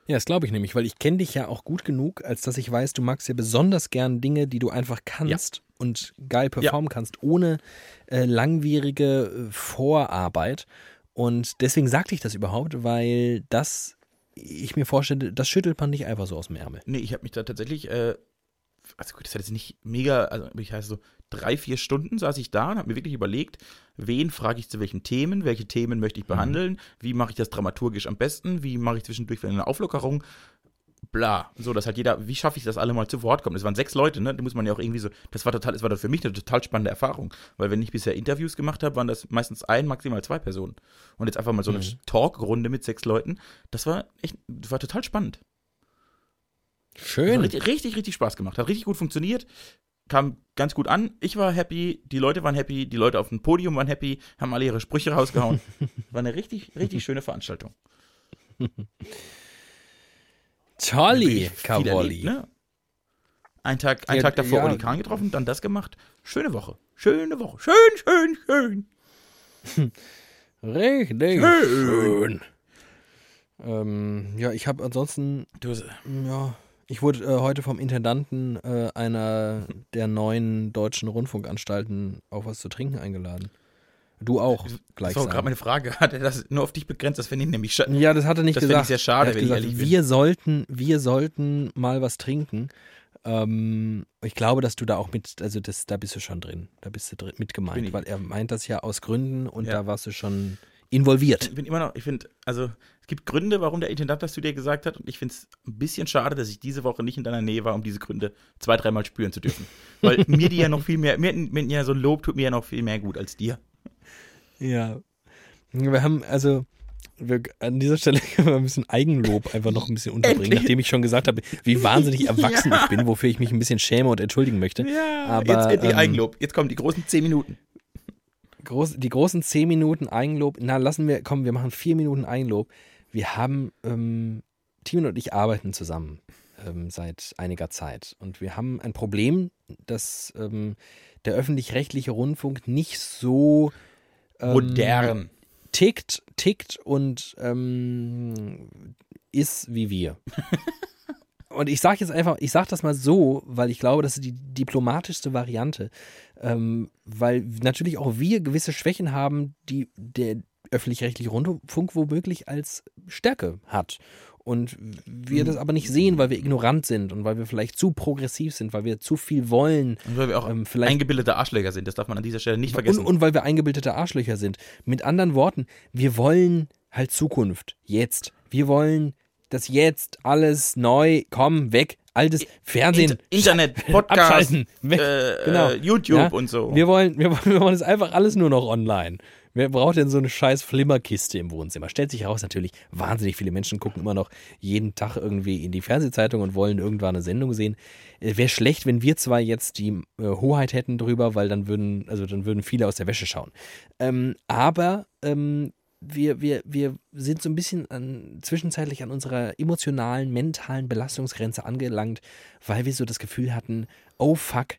Ja, das glaube ich nämlich, weil ich kenne dich ja auch gut genug, als dass ich weiß, du magst ja besonders gern Dinge, die du einfach kannst und geil performen kannst, ohne äh, langwierige äh, Vorarbeit. Und deswegen sagte ich das überhaupt, weil das, ich mir vorstelle, das schüttelt man nicht einfach so aus dem Ärmel. Nee, ich habe mich da tatsächlich, äh, also gut, das hat jetzt nicht mega, also ich heiße so drei, vier Stunden saß ich da und habe mir wirklich überlegt, wen frage ich zu welchen Themen, welche Themen möchte ich behandeln, wie mache ich das dramaturgisch am besten, wie mache ich zwischendurch eine Auflockerung, bla. So, dass halt jeder, wie schaffe ich das alle mal zu Wort kommen? Das waren sechs Leute, ne? Da muss man ja auch irgendwie so, das war total, das war für mich eine total spannende Erfahrung. Weil wenn ich bisher Interviews gemacht habe, waren das meistens ein, maximal zwei Personen. Und jetzt einfach mal so eine Mhm. Talkrunde mit sechs Leuten, das war echt, das war total spannend. Schön. richtig, richtig, richtig Spaß gemacht. Hat richtig gut funktioniert. Kam ganz gut an. Ich war happy, die Leute waren happy, die Leute auf dem Podium waren happy, haben alle ihre Sprüche rausgehauen. War eine richtig, richtig schöne Veranstaltung. Tolli, erlebt, ne? Ein Tag, ein Ja, Tag davor ja. Oli Kahn getroffen, dann das gemacht. Schöne Woche. Schöne Woche. Schön, schön, schön. Richtig Schön. schön. Ähm, ja, ich habe ansonsten Du, Ja, ich wurde äh, heute vom Intendanten äh, einer der neuen deutschen Rundfunkanstalten auf was zu trinken eingeladen. Du auch, das war gerade meine Frage. Hat er das nur auf dich begrenzt? Das finde ich nämlich scha- Ja, das hat er nicht Das finde gesagt. ich sehr schade, hat wenn ich gesagt, ehrlich bin. wir sollten, wir sollten mal was trinken. Ähm, ich glaube, dass du da auch mit, also das, da bist du schon drin. Da bist du drin, mit gemeint, ich. weil er meint das ja aus Gründen und Ja. da warst du schon involviert. Ich bin immer noch, ich finde, also es gibt Gründe, warum der Intendant das zu dir gesagt hat und ich finde es ein bisschen schade, dass ich diese Woche nicht in deiner Nähe war, um diese Gründe zwei, dreimal spüren zu dürfen. Weil mir die ja noch viel mehr, mir, mir ja so ein Lob tut mir ja noch viel mehr gut als dir. Ja. Wir haben, also, wir, an dieser Stelle können wir ein bisschen Eigenlob einfach noch ein bisschen unterbringen, Endlich. nachdem ich schon gesagt habe, wie wahnsinnig erwachsen ich bin, wofür ich mich ein bisschen schäme und entschuldigen möchte. Ja, Aber, jetzt endlich ähm, Eigenlob. Jetzt kommen die großen zehn Minuten. Groß, die großen 10 Minuten Eigenlob, na, lassen wir, komm, wir machen 4 Minuten Eigenlob. Wir haben, ähm, Timon und ich arbeiten zusammen ähm, seit einiger Zeit. Und wir haben ein Problem, dass ähm, der öffentlich-rechtliche Rundfunk nicht so ähm, Modern. tickt, tickt und ähm, ist wie wir. und ich sage jetzt einfach, ich sage das mal so, weil ich glaube, das ist die diplomatischste Variante, ähm, weil natürlich auch wir gewisse Schwächen haben, die der öffentlich-rechtliche Rundfunk womöglich als Stärke hat. Und wir das aber nicht sehen, weil wir ignorant sind und weil wir vielleicht zu progressiv sind, weil wir zu viel wollen. Und weil wir auch Ähm, vielleicht eingebildete Arschlöcher sind, das darf man an dieser Stelle nicht und, vergessen. und weil wir eingebildete Arschlöcher sind. Mit anderen Worten, wir wollen halt Zukunft. Jetzt. Wir wollen das jetzt alles neu, komm, weg. Altes Fernsehen. Inter Internet, Podcast, weg. äh, Genau. YouTube Ja, und so. Wir wollen, wir, wollen, wir wollen es einfach alles nur noch online. Wer braucht denn so eine scheiß Flimmerkiste im Wohnzimmer? Stellt sich heraus, natürlich, wahnsinnig viele Menschen gucken immer noch jeden Tag irgendwie in die Fernsehzeitung und wollen irgendwann eine Sendung sehen. Wäre schlecht, wenn wir zwar jetzt die äh, Hoheit hätten drüber, weil dann würden, also dann würden viele aus der Wäsche schauen. Ähm, aber ähm, wir, wir, wir sind so ein bisschen an, zwischenzeitlich an unserer emotionalen, mentalen Belastungsgrenze angelangt, weil wir so das Gefühl hatten, oh fuck,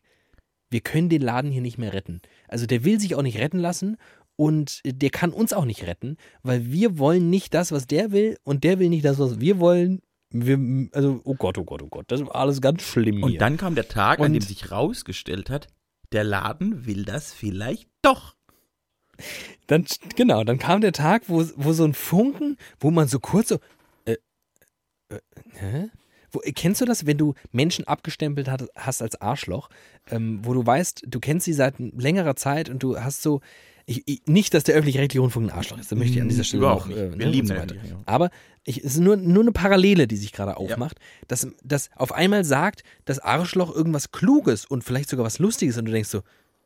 wir können den Laden hier nicht mehr retten. Also der will sich auch nicht retten lassen und der kann uns auch nicht retten, weil wir wollen nicht das, was der will und der will nicht das, was wir wollen. Wir, also, oh Gott, oh Gott, oh Gott, das war alles ganz schlimm Und hier. dann kam der Tag, an Und- dem sich rausgestellt hat, der Laden will das vielleicht doch. Dann, genau, dann kam der Tag, wo, wo so ein Funken, wo man so kurz so, äh, äh, hä? Wo, kennst du das, wenn du Menschen abgestempelt hat, hast als Arschloch, ähm, wo du weißt, du kennst sie seit längerer Zeit und du hast so, ich, ich, nicht, dass der öffentlich-rechtliche Rundfunk ein Arschloch ist, da möchte ich an dieser Stelle Überhaupt auch, nicht. äh, Wir ne, lieben so weiter. Aber ich, es ist nur, nur eine Parallele, die sich gerade aufmacht, dass, dass auf einmal sagt, das Arschloch irgendwas Kluges und vielleicht sogar was Lustiges und du denkst so,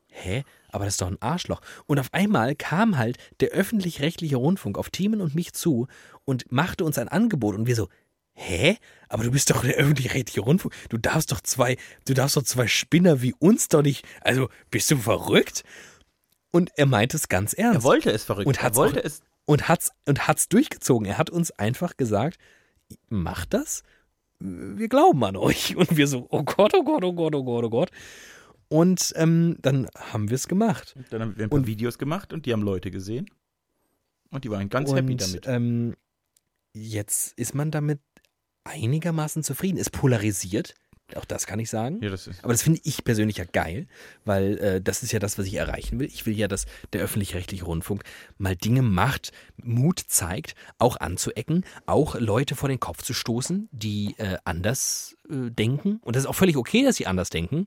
hä? Aber das ist doch ein Arschloch. Und auf einmal kam halt der öffentlich-rechtliche Rundfunk auf Themen und mich zu und machte uns ein Angebot und wir so, hä? Aber du bist doch der öffentlich-rechtliche Rundfunk. Du darfst doch zwei, du darfst doch zwei Spinner wie uns doch nicht, also bist du verrückt? Und er meinte es ganz ernst Er wollte es verrückt. Und er hat's wollte auch- es. und hat's und hat's durchgezogen. Er hat uns einfach gesagt, macht das. Wir glauben an euch. Und wir so, oh Gott, oh Gott, oh Gott, oh Gott, oh Gott. Und ähm, dann haben wir es gemacht. Dann haben wir ein paar Und- Videos gemacht und die haben Leute gesehen. Und die waren ganz happy und damit. Ähm, jetzt ist man damit einigermaßen zufrieden. Es polarisiert. Auch das kann ich sagen. Ja, das. Aber das finde ich persönlich ja geil, weil äh, das ist ja das, was ich erreichen will. Ich will ja, dass der öffentlich-rechtliche Rundfunk mal Dinge macht, Mut zeigt, auch anzuecken, auch Leute vor den Kopf zu stoßen, die äh, anders äh, denken. Und das ist auch völlig okay, dass sie anders denken.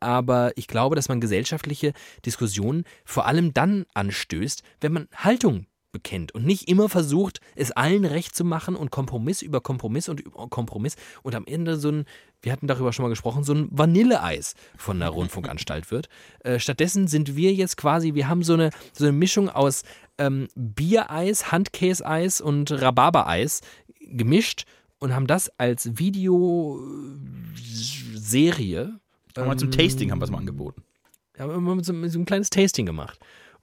Aber ich glaube, dass man gesellschaftliche Diskussionen vor allem dann anstößt, wenn man Haltung bekennt und nicht immer versucht, es allen recht zu machen und Kompromiss über Kompromiss und über Kompromiss und am Ende so ein, wir hatten darüber schon mal gesprochen, so ein Vanilleeis von der Rundfunkanstalt wird. Äh, stattdessen sind wir jetzt quasi, wir haben so eine, so eine Mischung aus ähm, Biereis, Handkäseis und Rhabarbereis gemischt und haben das als Videoserie Haben wir zum ähm, Tasting haben wir es mal angeboten. haben wir immer so, so ein kleines Tasting gemacht.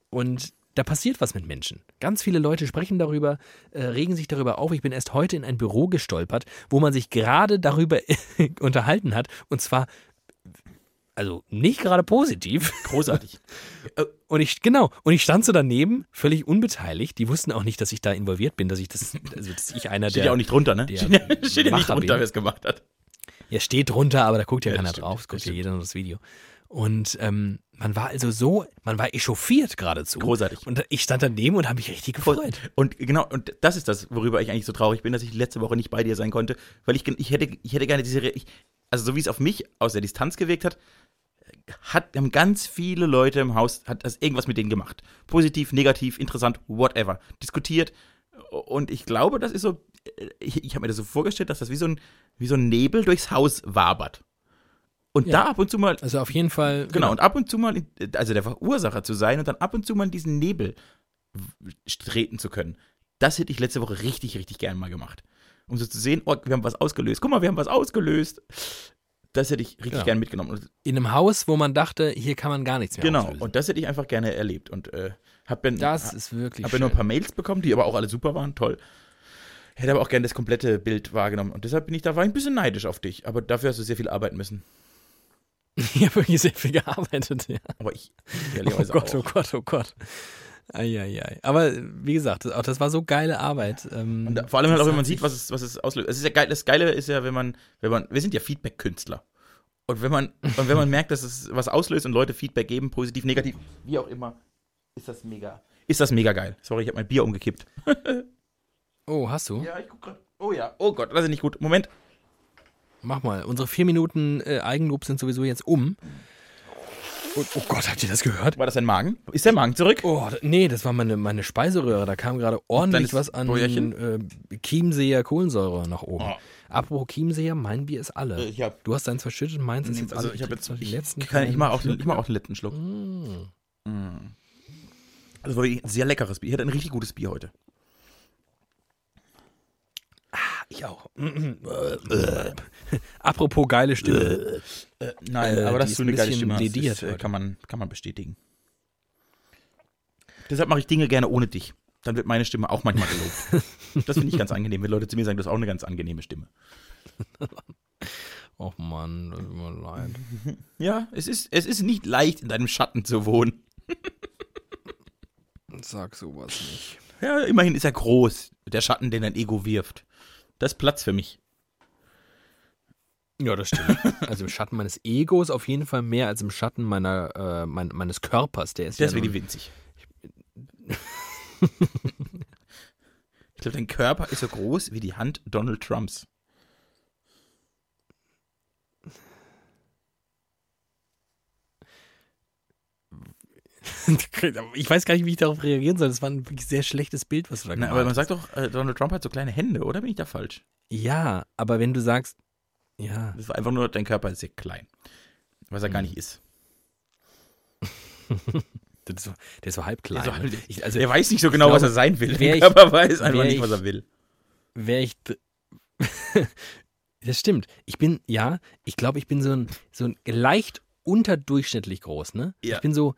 Und da passiert was mit Menschen. Ganz viele Leute sprechen darüber, äh, regen sich darüber auf. Ich bin erst heute in ein Büro gestolpert, wo man sich gerade darüber unterhalten hat. Und zwar, also nicht gerade positiv. Großartig. Und ich, genau, und ich stand so daneben, völlig unbeteiligt. Die wussten auch nicht, dass ich da involviert bin, dass ich das, also dass ich einer Steht der. ja auch nicht drunter, ne? der Steht ja, steht ja nicht drunter, wer es gemacht hat. Ja, steht drunter, aber da guckt ja, Ja, keiner stimmt, drauf. Es guckt ja stimmt. jeder nur das Video. Und ähm, man war also so, man war echauffiert geradezu. Großartig. Und ich stand daneben und habe mich richtig gefreut. Und genau, und das ist das, worüber ich eigentlich so traurig bin, dass ich letzte Woche nicht bei dir sein konnte, weil ich, ich hätte, ich hätte gerne diese, ich, also so wie es auf mich aus der Distanz gewirkt hat, hat, haben ganz viele Leute im Haus, hat das irgendwas mit denen gemacht. Positiv, negativ, interessant, whatever. Diskutiert. Und ich glaube, das ist so, ich, ich habe mir das so vorgestellt, dass das wie so ein, wie so ein Nebel durchs Haus wabert. Und Ja. da ab und zu mal Also auf jeden Fall. Genau, und ab und zu mal, also der Verursacher zu sein und dann ab und zu mal in diesen Nebel treten zu können. Das hätte ich letzte Woche richtig, richtig gern mal gemacht. Um so zu sehen, oh, wir haben was ausgelöst. Guck mal, wir haben was ausgelöst. Das hätte ich richtig Ja. gern mitgenommen. In einem Haus, wo man dachte, hier kann man gar nichts mehr genau, auslösen. und das hätte ich einfach gerne erlebt. Und äh, habe dann, das ist wirklich hab ja nur ein schön. paar Mails bekommen, die aber auch alle super waren, toll. Hätte aber auch gerne das komplette Bild wahrgenommen. Und deshalb bin ich da, war ich ein bisschen neidisch auf dich. Aber dafür hast du sehr viel arbeiten müssen. Ich habe wirklich sehr viel gearbeitet. Ja. Aber ich, Oh ehrlicherweise Gott, oh auch. Gott, oh Gott. Eieiei. Aber wie gesagt, das, auch das war so geile Arbeit. Ähm, Und da, vor allem halt auch, wenn man sieht, was es, was es auslöst. Es ist ja geil, das Geile ist ja, wenn man, wenn man, wir sind ja Feedback-Künstler. Und wenn man, und wenn man merkt, dass es was auslöst und Leute Feedback geben, positiv, negativ, wie auch immer, ist das mega, ist das mega geil. Sorry, ich habe mein Bier umgekippt. Oh, hast du? Ja, ich guck grad. Oh ja, oh Gott, das ist nicht gut. Moment. Mach mal. Unsere vier Minuten äh, Eigenlob sind sowieso jetzt um. Oh, oh Gott, habt ihr das gehört? War das dein Magen? Ist der Magen zurück? Oh, nee, das war meine, meine Speiseröhre. Da kam gerade ordentlich Deines was an äh, Chiemseer Kohlensäure nach oben. Oh. Apropos Chiemseer, mein Bier ist alle. Äh, ich hab- du hast deins verschüttet, meins ist jetzt Also alle. ich trinke jetzt ich, letzten kann, ich mache auch, ich mach auch den letzten Schluck. Mm. Also war ein sehr leckeres Bier. Ich hatte ein richtig gutes Bier heute. Ich auch. Apropos geile Stimme. Äh, nein, Äh, aber dass ist du ein eine geile Stimme hast, lediert ist, äh, kann, man, kann man bestätigen. Deshalb mache ich Dinge gerne ohne dich. Dann wird meine Stimme auch manchmal gelobt. das finde ich ganz angenehm, wenn Leute zu mir sagen, du hast auch eine ganz angenehme Stimme. Oh Mann, tut mir leid. Ja, es ist, es ist nicht leicht, in deinem Schatten zu wohnen. Sag sowas nicht. Ja, immerhin ist er groß, der Schatten, den dein Ego wirft. Das ist Platz für mich. Ja, das stimmt. Also im Schatten meines Egos auf jeden Fall mehr als im Schatten meiner, äh, mein, meines Körpers. Der ist Der ja nun, winzig. ich glaube, dein Körper ist so groß wie die Hand Donald Trumps. Ich weiß gar nicht, wie ich darauf reagieren soll. Das war ein wirklich sehr schlechtes Bild, was du da gemacht aber man hast. sagt doch, äh, Donald Trump hat so kleine Hände, oder bin ich da falsch? Ja, aber wenn du sagst, ja, Das war einfach nur, dein Körper ist sehr klein. Was er gar nicht ist. das ist so, der ist so halb klein. Der, ist so ne? halt- ich, also er weiß nicht so genau, glaube, was er sein will. Der ich- Körper weiß einfach nicht, ich- was er will. wäre ich. das stimmt. Ich bin, ja, ich glaube, ich bin so ein, so ein leicht unterdurchschnittlich groß, ne? Ja. Ich bin so.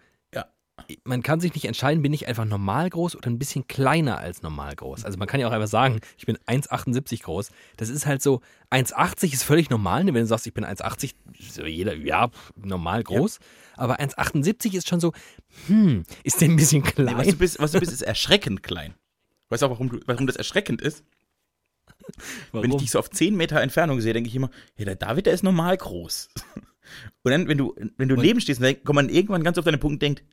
Ja. Man kann sich nicht entscheiden, bin ich einfach normal groß oder ein bisschen kleiner als normal groß. Also man kann ja auch einfach sagen, ich bin 1,78 groß. Das ist halt so, 1,80 ist völlig normal. ne? Wenn du sagst, ich bin 1,80, ist so jeder, ja, normal groß. Aber 1,78 ist schon so, hm, ist der ein bisschen klein? Nee, was, du bist, was du bist, ist erschreckend klein. Weißt du auch, warum, du, warum das erschreckend ist? Wenn ich Warum? dich so auf 10 Meter Entfernung sehe, denke ich immer, ja, der David, der ist normal groß. Und dann, wenn du, wenn du Und- neben stehst, dann kommt man irgendwann ganz auf deinen Punkt und denkt,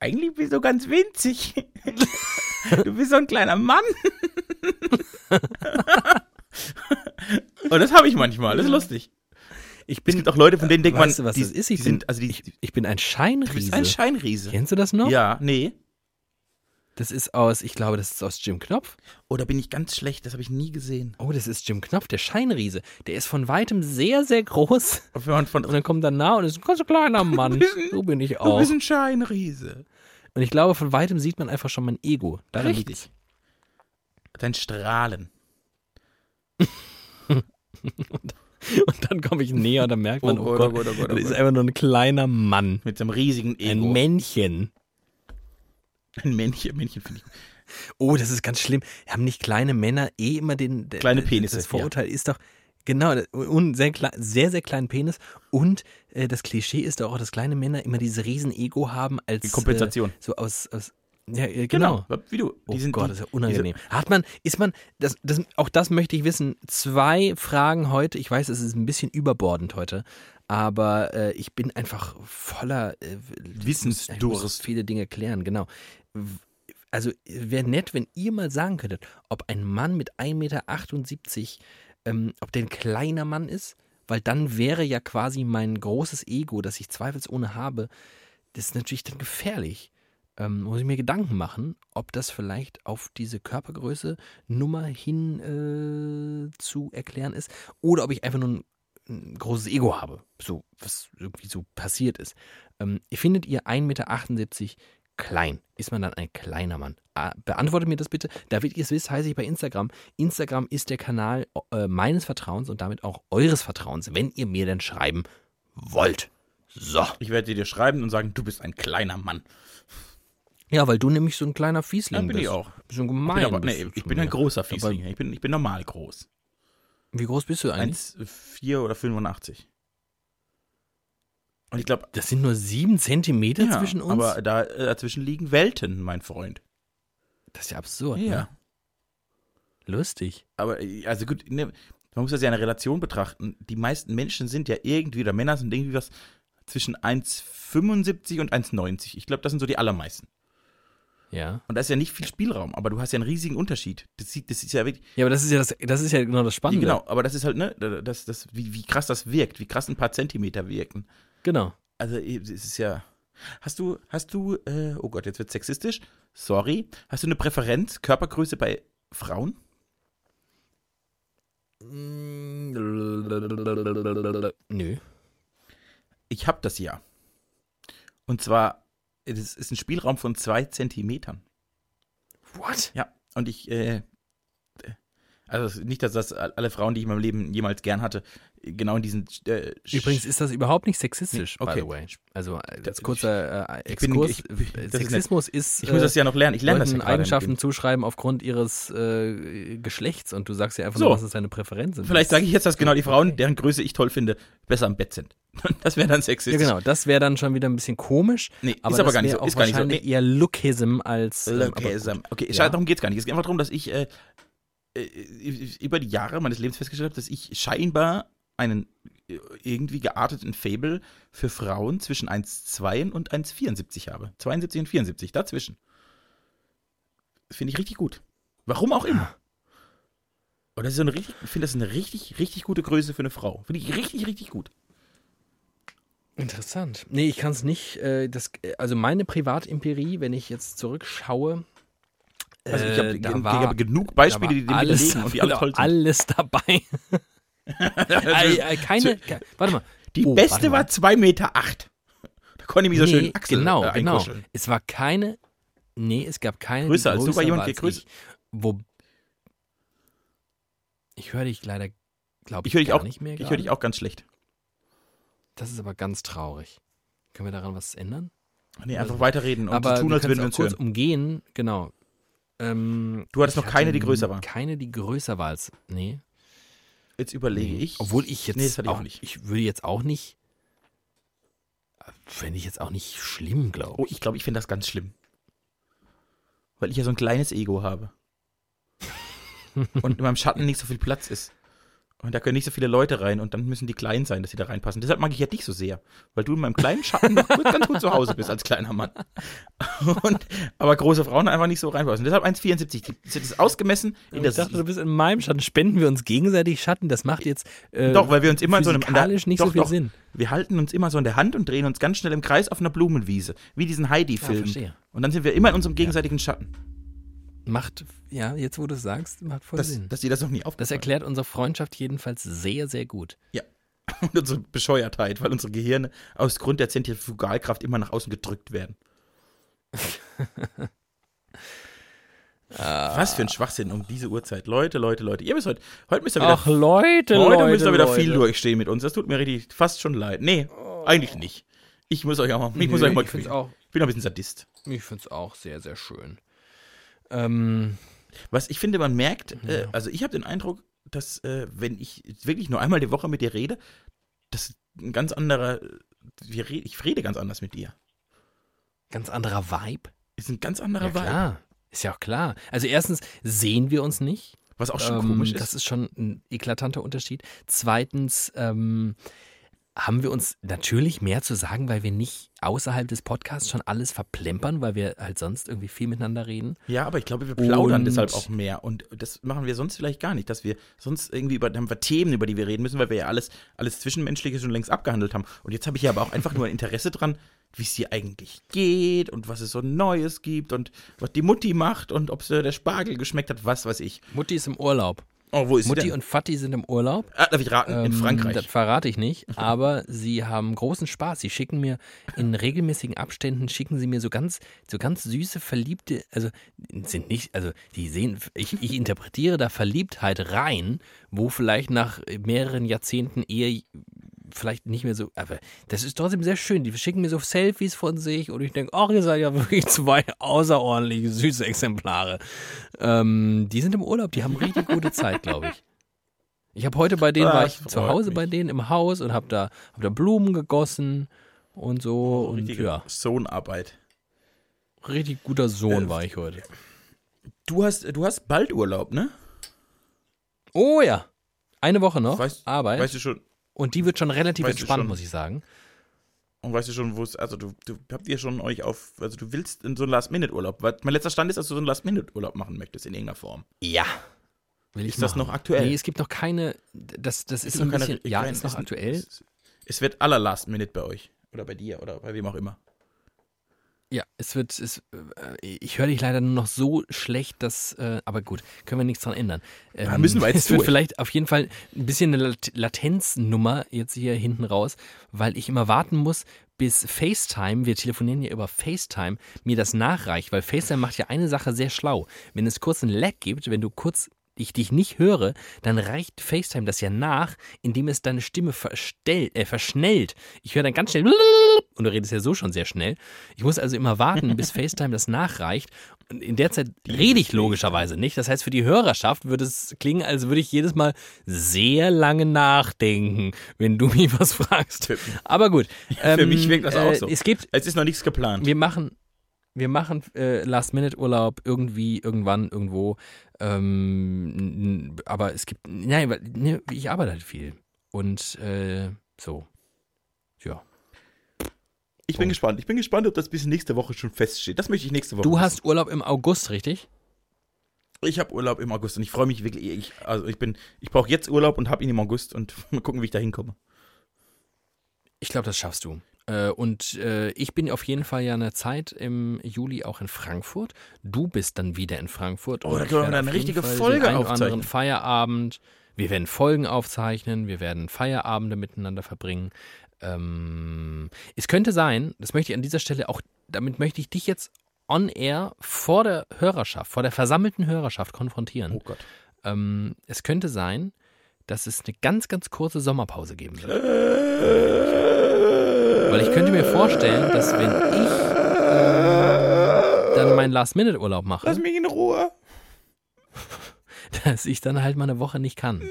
eigentlich bist du ganz winzig. du bist so ein kleiner Mann. und das habe ich manchmal, das ist lustig. ich Es bin, gibt auch Leute, von denen denkt weißt man, du, was die, das ist? Ich die bin- sind, also die, ich, ich bin ein Scheinriese. du bist ein Scheinriese. Kennst du das noch? Ja, nee. Das ist aus, ich glaube, das ist aus Jim Knopf. Oder bin ich ganz schlecht, das habe ich nie gesehen. Oh, das ist Jim Knopf, der Scheinriese. Der ist von weitem sehr, sehr groß. Und wenn man von, Und dann kommt er nah und ist ein ganz kleiner Mann. ein- So bin ich du auch. bist ein Scheinriese. Und ich glaube, von weitem sieht man einfach schon mein Ego. Daran liegt's. Richtig. Dein Strahlen. Und dann komme ich näher und dann merkt man, oh, Gott, Gott, oh Gott, oh Gott, oh das ist Gott. einfach nur ein kleiner Mann. Mit seinem riesigen Ein Ego. Männchen. Ein Männchen, Männchen finde ich. Oh, das ist ganz schlimm. Haben nicht kleine Männer eh immer den. Kleine Penisse, Das Vorurteil ist doch. Genau, und sehr, sehr, sehr kleinen Penis. Und äh, das Klischee ist doch auch, dass kleine Männer immer dieses riesen Ego haben als. Die Kompensation. Äh, so aus. aus ja, äh, genau. Wie du. Oh die sind Gott, die, das ist ja unangenehm. Hat man, ist man, das, das, auch das möchte ich wissen. Zwei Fragen heute. Ich weiß, es ist ein bisschen überbordend heute, aber äh, ich bin einfach voller äh, Wissensdurst. Ich muss viele Dinge klären, genau. Also wäre nett, wenn ihr mal sagen könntet, ob ein Mann mit 1,78 Meter, ähm, ob der ein kleiner Mann ist, weil dann wäre ja quasi mein großes Ego, das ich zweifelsohne habe, das ist natürlich dann gefährlich ähm, muss ich mir Gedanken machen, ob das vielleicht auf diese Körpergröße Nummer hin äh, zu erklären ist oder ob ich einfach nur ein, ein großes Ego habe, so was irgendwie so passiert ist. Ähm, findet ihr 1,78 Meter klein? Ist man dann ein kleiner Mann? Ah, beantwortet mir das bitte. David ihr es wisst, heiße ich bei Instagram. Instagram ist der Kanal äh, meines Vertrauens und damit auch eures Vertrauens, wenn ihr mir denn schreiben wollt. So. Ich werde dir schreiben und sagen, du bist ein kleiner Mann. Ja, weil du nämlich so ein kleiner Fiesling Ja, bin bist. ich auch. Bist Ich gemein. bin aber, bist nee, ich bin ein großer Fiesling. Ich bin, ich bin normal groß. Wie groß bist du eigentlich? 1,4 oder 85. Und ich glaube, Das sind nur sieben Zentimeter ja, zwischen uns? aber da, äh, dazwischen liegen Welten, mein Freund. das ist ja absurd. Ja. Ne? Lustig. Aber, also gut, ne, man muss das ja in einer Relation betrachten. Die meisten Menschen sind ja irgendwie, oder Männer sind irgendwie was zwischen 1,75 und 1,90. Ich glaube, das sind so die allermeisten. Ja. Und da ist ja nicht viel Spielraum, aber du hast ja einen riesigen Unterschied. Das, sieht, das ist ja wirklich. Ja, aber das ist ja das, das ist ja genau das Spannende. Genau, aber das ist halt, ne, das, das, wie, wie krass das wirkt, wie krass ein paar Zentimeter wirken. Genau. also es ist ja. Hast du, hast du, äh, oh Gott, jetzt wird sexistisch. Sorry. Hast du eine Präferenz, Körpergröße bei Frauen? Nö. Ich habe das ja. Und zwar, es ist ein Spielraum von zwei Zentimetern. What? Ja, und ich, äh, also nicht, dass das alle Frauen, die ich in meinem Leben jemals gern hatte, genau in diesen. Äh, Übrigens ist das überhaupt nicht sexistisch, Nee, okay. by the way. Also äh, als kurzer äh, ich bin- Exkurs. ich- das Sexismus ist, ich muss das ja noch lernen. Ich lerne das ja. Eigenschaften zuschreiben aufgrund ihres äh, Geschlechts und du sagst ja einfach So. nur, was ist deine Präferenz. Und Vielleicht sage ich jetzt, dass genau die Frauen, deren Größe ich toll finde, besser am Bett sind. Das wäre dann Ja, sexistisch. genau. Das wäre dann schon wieder ein bisschen komisch. Nee, Aber ist aber gar nicht so. Ist gar nicht so. Nee. eher Lookism als. ähm, Okay, gut. Sam. okay Ja. darum geht es gar nicht. Es geht einfach darum, dass ich äh, über die Jahre meines Lebens festgestellt habe, dass ich scheinbar einen äh, irgendwie gearteten Fable für Frauen zwischen 1,2 und 1,74 habe. 72 und 74, dazwischen. Finde ich richtig gut. Warum auch immer. Und das ist so eine richtig, ich finde das eine richtig, richtig gute Größe für eine Frau. Finde ich richtig, richtig gut. Interessant. Nee, ich kann es nicht. Äh, das, also meine Privatempirie, wenn ich jetzt zurückschaue. Also ich äh, habe ich war- habe genug Beispiele, die dem alles, widerlegen und die alle toll sind. alles dabei. äh, äh, keine. ke- warte mal. Die Oh, beste war 2,8 Meter. Acht. Da konnte ich mich so Nee, schön Achsel genau, äh, genau. Es war keine. Nee, es gab keine. Größer als du, war jemand größer? ich. Wo. Ich höre dich leider, glaube Ich ich, höre dich gar auch, nicht mehr. ich höre dich auch ganz schlecht. Das ist aber ganz traurig. Können wir daran was ändern? Nee, Also, einfach weiterreden und aber so tun, als würden wir uns kurz hören. umgehen. Genau. Ähm, Du hattest noch keine, die größer war. Keine, die größer war als. Nee. Jetzt überlege nee. ich. Obwohl ich jetzt Nee, das hatte ich auch auch nicht. Ich würde jetzt auch nicht. Fände ich jetzt auch nicht schlimm, glaube Oh, ich. ich glaube, ich finde das ganz schlimm. Weil ich ja so ein kleines Ego habe. und in meinem Schatten nicht so viel Platz ist. Und da können nicht so viele Leute rein und dann müssen die klein sein, dass sie da reinpassen. Deshalb mag ich ja dich so sehr, weil du in meinem kleinen Schatten noch gut, ganz gut zu Hause bist als kleiner Mann. Und, aber große Frauen einfach nicht so reinpassen. Deshalb 1,74. Die- Das ist ausgemessen in der ich dachte, du bist in meinem Schatten. Spenden wir uns gegenseitig Schatten? Das macht jetzt äh, Doch, weil wir uns immer in so einem. physikalisch nicht doch, so viel doch. Sinn. Wir halten uns immer so in der Hand und drehen uns ganz schnell im Kreis auf einer Blumenwiese. Wie diesen Heidi-Film. Ja, und dann sind wir immer in unserem gegenseitigen Schatten. Macht, ja, jetzt wo du es sagst, macht voll Das, Sinn. dass dir das noch nie Das aufgefallen erklärt unsere Freundschaft jedenfalls sehr, sehr gut. Und unsere Bescheuertheit, weil unsere Gehirne aus Grund der Zentrifugalkraft immer nach außen gedrückt werden. Was für ein Schwachsinn um diese Uhrzeit. Leute, Leute, Leute. Ihr müsst heute, heute müsst ihr wieder, Ach, Leute, heute Leute, müsst ihr wieder Leute. viel durchstehen mit uns. Das tut mir richtig fast schon leid. Nee, eigentlich nicht. Ich muss euch auch mal, ich muss Nö, euch mal ich auch, Ich bin ein bisschen Sadist. ich find's auch sehr, sehr schön. Ähm, Was ich finde, man merkt, äh, also ich habe den Eindruck, dass äh, wenn ich wirklich nur einmal die Woche mit dir rede, das ein ganz anderer, wir ich rede ganz anders mit dir. ganz anderer Vibe. Ist ein ganz anderer Ja, Vibe. klar. Ist ja auch klar. Also erstens sehen wir uns nicht. Was auch schon Ähm, komisch ist. Das ist schon ein eklatanter Unterschied. Zweitens ähm, haben wir uns natürlich mehr zu sagen, weil wir nicht außerhalb des Podcasts schon alles verplempern, weil wir halt sonst irgendwie viel miteinander reden. Ja, aber ich glaube, wir plaudern Und- deshalb auch mehr. Und das machen wir sonst vielleicht gar nicht, dass wir sonst irgendwie über, haben wir Themen, über die wir reden müssen, weil wir ja alles, alles Zwischenmenschliche schon längst abgehandelt haben. Und jetzt habe ich ja aber auch einfach nur ein Interesse dran, wie es dir eigentlich geht und was es so Neues gibt und was die Mutti macht und ob sie der Spargel geschmeckt hat, was weiß ich. Mutti ist im Urlaub. Oh, wo ist Mutti und Vati sind im Urlaub. ah, darf ich raten? In Ähm, Frankreich. Das verrate ich nicht, aber sie haben großen Spaß. Sie schicken mir in regelmäßigen Abständen, schicken sie mir so ganz, so ganz süße, verliebte, also sind nicht, also die sehen, ich, ich interpretiere da Verliebtheit rein, wo vielleicht nach mehreren Jahrzehnten Ehe vielleicht nicht mehr so, aber das ist trotzdem sehr schön. Die schicken mir so Selfies von sich und ich denke, ach, ihr seid ja wirklich zwei außerordentliche süße Exemplare. Ähm, die sind im Urlaub, die haben richtig gute Zeit, glaube ich. Ich habe heute bei denen, Ah, war das ich zu Hause mich. bei denen im Haus und habe da, hab da Blumen gegossen und so und Richtige ja, Sohnarbeit. richtig guter Sohn Äh, war ich heute. Du hast, du hast bald Urlaub, ne? Oh ja, eine Woche noch Weißt- Arbeit Weißt du schon, und die wird schon relativ weißt entspannt, schon- muss ich sagen. Und weißt du schon, wo es, also du, du habt ihr schon euch auf, also du willst in so einen Last-Minute-Urlaub, weil mein letzter Stand ist, dass du so einen Last-Minute-Urlaub machen möchtest in irgendeiner Form. Ja. Will ich Ist das machen. noch aktuell? Nee, es gibt noch keine, das, das ist, noch ein keine- bisschen, ja, kein- ist noch aktuell. Es, es wird aller Last-Minute bei euch. Oder bei dir oder bei wem auch immer. Ja, es wird, es, äh, ich höre dich leider nur noch so schlecht, dass, äh, aber gut, können wir nichts dran ändern. Ähm, Ja, müssen wir jetzt Es wird durch. vielleicht auf jeden Fall ein bisschen eine Lat Latenznummer jetzt hier hinten raus, weil ich immer warten muss, bis FaceTime, wir telefonieren ja über FaceTime, mir das nachreicht, weil FaceTime macht ja eine Sache sehr schlau. Wenn es kurz einen Lag gibt, wenn du kurz ich dich nicht höre, dann reicht FaceTime das ja nach, indem es deine Stimme verstell, äh, verschnellt. Ich höre dann ganz schnell und du redest ja so schon sehr schnell. Ich muss also immer warten, bis FaceTime das nachreicht. Und in der Zeit rede ich logischerweise nicht. Das heißt, für die Hörerschaft würde es klingen, als würde ich jedes Mal sehr lange nachdenken, wenn du mich was fragst. Aber gut. Für mich wirkt das auch so. Es gibt Es ist noch nichts geplant. wir machen, wir machen äh, Last-Minute-Urlaub irgendwie, irgendwann, irgendwo. Ähm, aber es gibt, nein, ne, ich arbeite halt viel. Und äh, so. Ja. Ich bin gespannt. Ich bin gespannt, ob das bis nächste Woche schon feststeht. Das möchte ich nächste Woche. Du wissen. hast Urlaub im August, richtig? Ich habe Urlaub im August und ich freue mich wirklich. Ich, also ich bin, ich brauche jetzt Urlaub und habe ihn im August und mal gucken, wie ich da hinkomme. Ich glaube, das schaffst du. Äh, und äh, ich bin auf jeden Fall ja eine Zeit im Juli auch in Frankfurt. Du bist dann wieder in Frankfurt. Oh, da können wir eine richtige Fall den Folge einen oder anderen aufzeichnen. Feierabend. Wir werden Folgen aufzeichnen. Wir werden Feierabende miteinander verbringen. Ähm, es könnte sein, das möchte ich an dieser Stelle auch, damit möchte ich dich jetzt on air vor der Hörerschaft, vor der versammelten Hörerschaft konfrontieren. Oh Gott. Ähm, es könnte sein, dass es eine ganz, ganz kurze Sommerpause geben wird. Weil ich könnte mir vorstellen, dass wenn ich ähm, dann meinen Last-Minute-Urlaub mache, Lass mich in Ruhe. dass ich dann halt mal eine Woche nicht kann. Nein.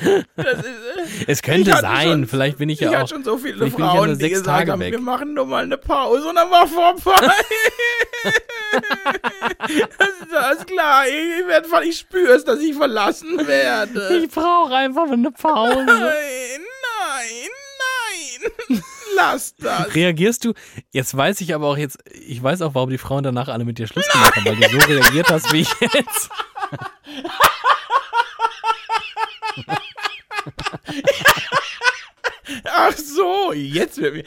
das ist, äh, Es könnte Ich sein, schon- vielleicht bin ich ich ja hatte auch. schon so viele ich ja Frauen, nur die sechs gesagt haben, weg. wir machen nur mal eine Pause und dann war vorbei. das ist alles klar. Ich, werd, ich spüre es, dass ich verlassen werde. brauche einfach eine Pause. Nein, nein, nein. Lass das. Reagierst du? Jetzt weiß ich aber auch jetzt, ich weiß auch, warum die Frauen danach alle mit dir Schluss gemacht haben, weil du so reagiert hast wie ich jetzt. Ach so, jetzt wird mir.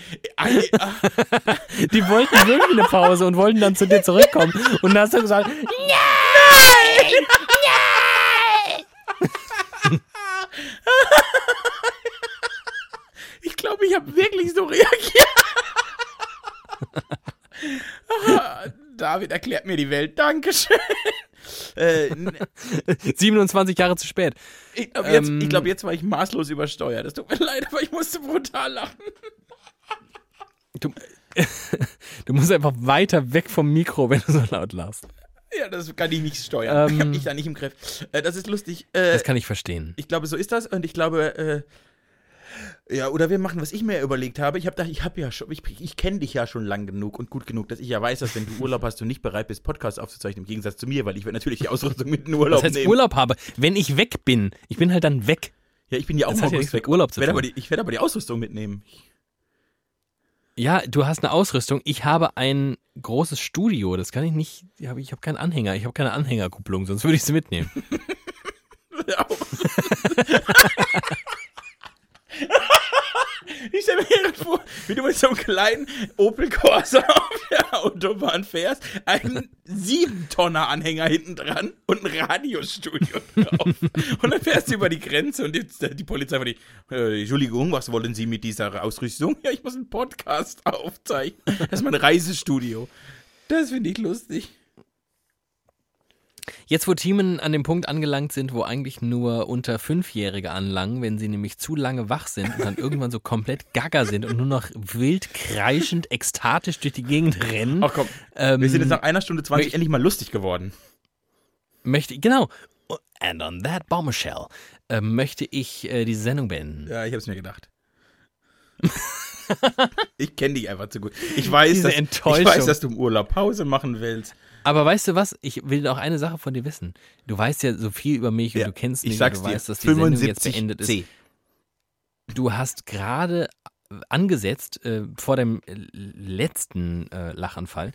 Die wollten wirklich eine Pause und wollten dann zu dir zurückkommen. Und dann hast du gesagt, Ich glaube, ich habe wirklich so reagiert. Ah, David erklärt mir die Welt. Dankeschön. Äh, n- 27 Jahre zu spät. ich glaube, jetzt, Ähm. ich glaub, jetzt war ich maßlos übersteuert. Das tut mir leid, aber ich musste brutal lachen. Du, du musst einfach weiter weg vom Mikro, wenn du so laut lachst. Ja, das kann ich nicht steuern. ich Ähm. habe mich da nicht im Griff. Äh, das ist lustig. Äh, Das kann ich verstehen. ich glaube, so ist das. Und ich glaube, äh, ja, oder wir machen, was ich mir überlegt habe. Ich habe gedacht, ich habe ja schon, ich, ich kenne dich ja schon lang genug und gut genug, dass ich ja weiß, dass wenn du Urlaub hast, du nicht bereit bist, Podcasts aufzuzeichnen, im Gegensatz zu mir, weil ich werde natürlich die Ausrüstung mit in Urlaub Das heißt, nehmen. Urlaub habe. Wenn ich weg bin, ich bin halt dann weg. Ja, ich bin ja auch im August weg. Urlaub zu Werd die, ich werde aber die Ausrüstung mitnehmen. Ja, du hast eine Ausrüstung. Ich habe ein großes Studio. Das kann ich nicht. Ich habe hab keinen Anhänger. Ich habe keine Anhängerkupplung, sonst würde ich sie mitnehmen. Ich stelle mir vor, wie du mit so einem kleinen Opel Corsa auf der Autobahn fährst, einen 7-Tonner-Anhänger hinten dran und ein Radiostudio drauf. Und dann fährst du über die Grenze und jetzt äh, die Polizei die, äh, Entschuldigung, was wollen Sie mit dieser Ausrüstung? Ja, ich muss einen Podcast aufzeichnen. Das ist mein Reisestudio. Das finde ich lustig. Jetzt, wo Themen an dem Punkt angelangt sind, wo eigentlich nur unter Fünfjährige anlangen, wenn sie nämlich zu lange wach sind und dann irgendwann so komplett gaga sind und nur noch wild kreischend, ekstatisch durch die Gegend rennen, Ach komm, ähm, wir sind jetzt nach einer Stunde 20 möcht- endlich mal lustig geworden. möchte genau. And on that bombshell äh, möchte ich äh, diese Sendung beenden. Ja, ich habe es mir gedacht. ich kenne dich einfach zu gut. Ich weiß, Diese dass, ich Enttäuschung. weiß, dass du im Urlaub Pause machen willst. Aber weißt du was? Ich will auch eine Sache von dir wissen. Du weißt ja so viel über mich Ja, und du kennst Ich mich sag's und du dir. weißt, dass die Sendung jetzt 75 beendet ist. C. Du hast gerade angesetzt, äh, vor dem äh, letzten äh, Lachanfall,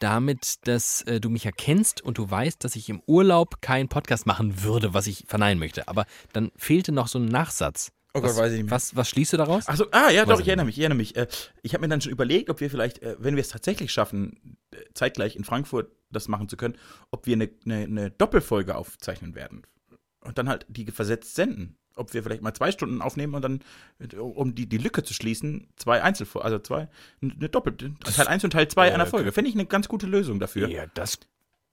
damit, dass äh, du mich ja kennst und du weißt, dass ich im Urlaub keinen Podcast machen würde, was ich verneinen möchte. Aber dann fehlte noch so ein Nachsatz. Oh Gott, was, weiß ich nicht mehr. Was, was schließt du daraus? Ach so, ah ja, Weiß doch, ich erinnere mich, ich erinnere mich. Äh, Ich habe mir dann schon überlegt, ob wir vielleicht, äh, wenn wir es tatsächlich schaffen, äh, zeitgleich in Frankfurt das machen zu können, ob wir eine, eine, eine Doppelfolge aufzeichnen werden. Und dann halt die versetzt senden. Ob wir vielleicht mal zwei Stunden aufnehmen und dann, äh, um die, die Lücke zu schließen, zwei Einzelfolgen, also zwei, eine Doppel, Teil 1 und Teil 2 Ja, einer. Folge. Fände ich eine ganz gute Lösung dafür. Ja, das,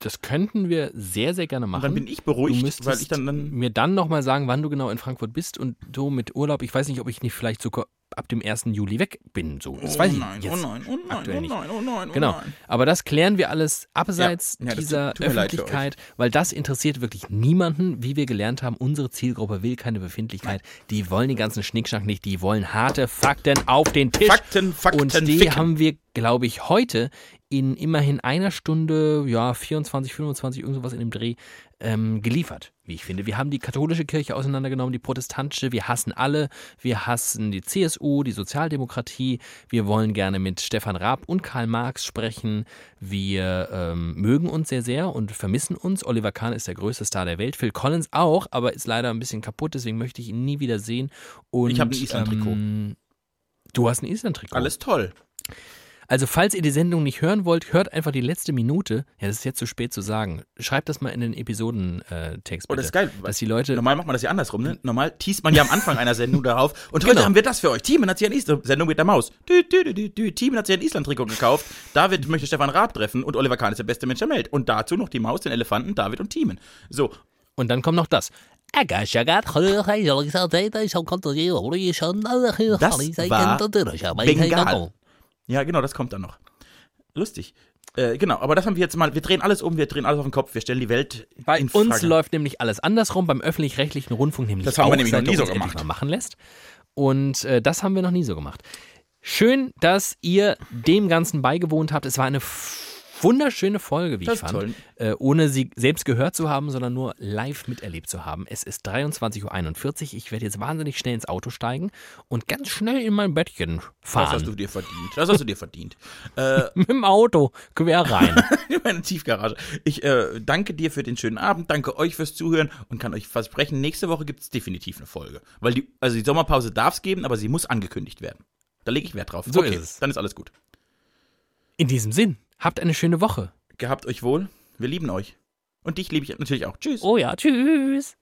das könnten wir sehr, sehr gerne machen. Und dann bin ich Du beruhigt, müsstest weil ich dann, dann mir dann nochmal sagen, wann du genau in Frankfurt bist und du mit Urlaub. Ich weiß nicht, ob ich nicht vielleicht sogar ab dem 1. Juli weg bin. So. Das oh weiß ich nein, jetzt oh nein, oh nein, aktuell oh nicht. nein, oh nein, oh Genau. Aber das klären wir alles abseits Ja, ja, dieser tut- tut Öffentlichkeit, weil das interessiert wirklich niemanden. Wie wir gelernt haben, unsere Zielgruppe will keine Befindlichkeit. Die wollen den ganzen Schnickschnack nicht. Die wollen harte Fakten auf den Tisch. Fakten, Fakten, Und die Ficken. haben wir, glaube ich, heute in immerhin einer Stunde, ja, 24, 25, irgendwas in dem Dreh, ähm, geliefert, wie ich finde. Wir haben die katholische Kirche auseinandergenommen, die protestantische, wir hassen alle, wir hassen die CSU, die Sozialdemokratie, wir wollen gerne mit Stefan Raab und Karl Marx sprechen, wir ähm, mögen uns sehr, sehr und vermissen uns. Oliver Kahn ist der größte Star der Welt, Phil Collins auch, aber ist leider ein bisschen kaputt, deswegen möchte ich ihn nie wieder sehen. Und, Ich habe ein Island-Trikot. Ähm, du hast ein Island-Trikot. Alles toll. Also, falls ihr die Sendung nicht hören wollt, hört einfach die letzte Minute. Ja, das ist jetzt zu spät zu sagen. Schreibt das mal in den Episodentext. Oh, das ist geil. Dass die Leute. Normal macht man das ja andersrum, ne? Normal teast man ja am Anfang einer Sendung darauf. Und heute Genau. haben wir das für euch. Teamen hat sich ein Island, Sendung mit der Maus. Dü, dü, dü. Teamen hat sich ein Island-Trikot gekauft. David möchte Stefan Raab treffen und Oliver Kahn ist der beste Mensch der Welt. Und dazu noch die Maus, den Elefanten, David und Teamen. So. Und dann kommt noch das. Das war Bengal. Ja, genau, das kommt dann noch. Lustig. Äh, genau, aber das haben wir jetzt mal, wir drehen alles um, wir drehen alles auf den Kopf, wir stellen die Welt Bei in uns Frage. läuft nämlich alles andersrum, beim öffentlich-rechtlichen Rundfunk nämlich Das haben wir auch, nämlich noch nie so uns gemacht. Mal machen lässt. Und äh, das haben wir noch nie so gemacht. Schön, dass ihr dem Ganzen beigewohnt habt. Es war eine wunderschöne Folge, wie Das ich fand. Äh, ohne sie selbst gehört zu haben, sondern nur live miterlebt zu haben. Es ist 23.41 Uhr. Ich werde jetzt wahnsinnig schnell ins Auto steigen und ganz schnell in mein Bettchen Das fahren. hast du dir verdient. Das hast du dir verdient. Äh, Mit dem Auto quer rein. in meine Tiefgarage. Ich äh, danke dir für den schönen Abend, danke euch fürs Zuhören und kann euch versprechen, nächste Woche gibt es definitiv eine Folge. Weil die, also die Sommerpause darf es geben, aber sie muss angekündigt werden. Da lege ich Wert drauf. So okay, ist es. dann ist alles gut. In diesem Sinn, habt eine schöne Woche. Gehabt euch wohl. Wir lieben euch. Und dich liebe ich natürlich auch. Tschüss. Oh ja, tschüss.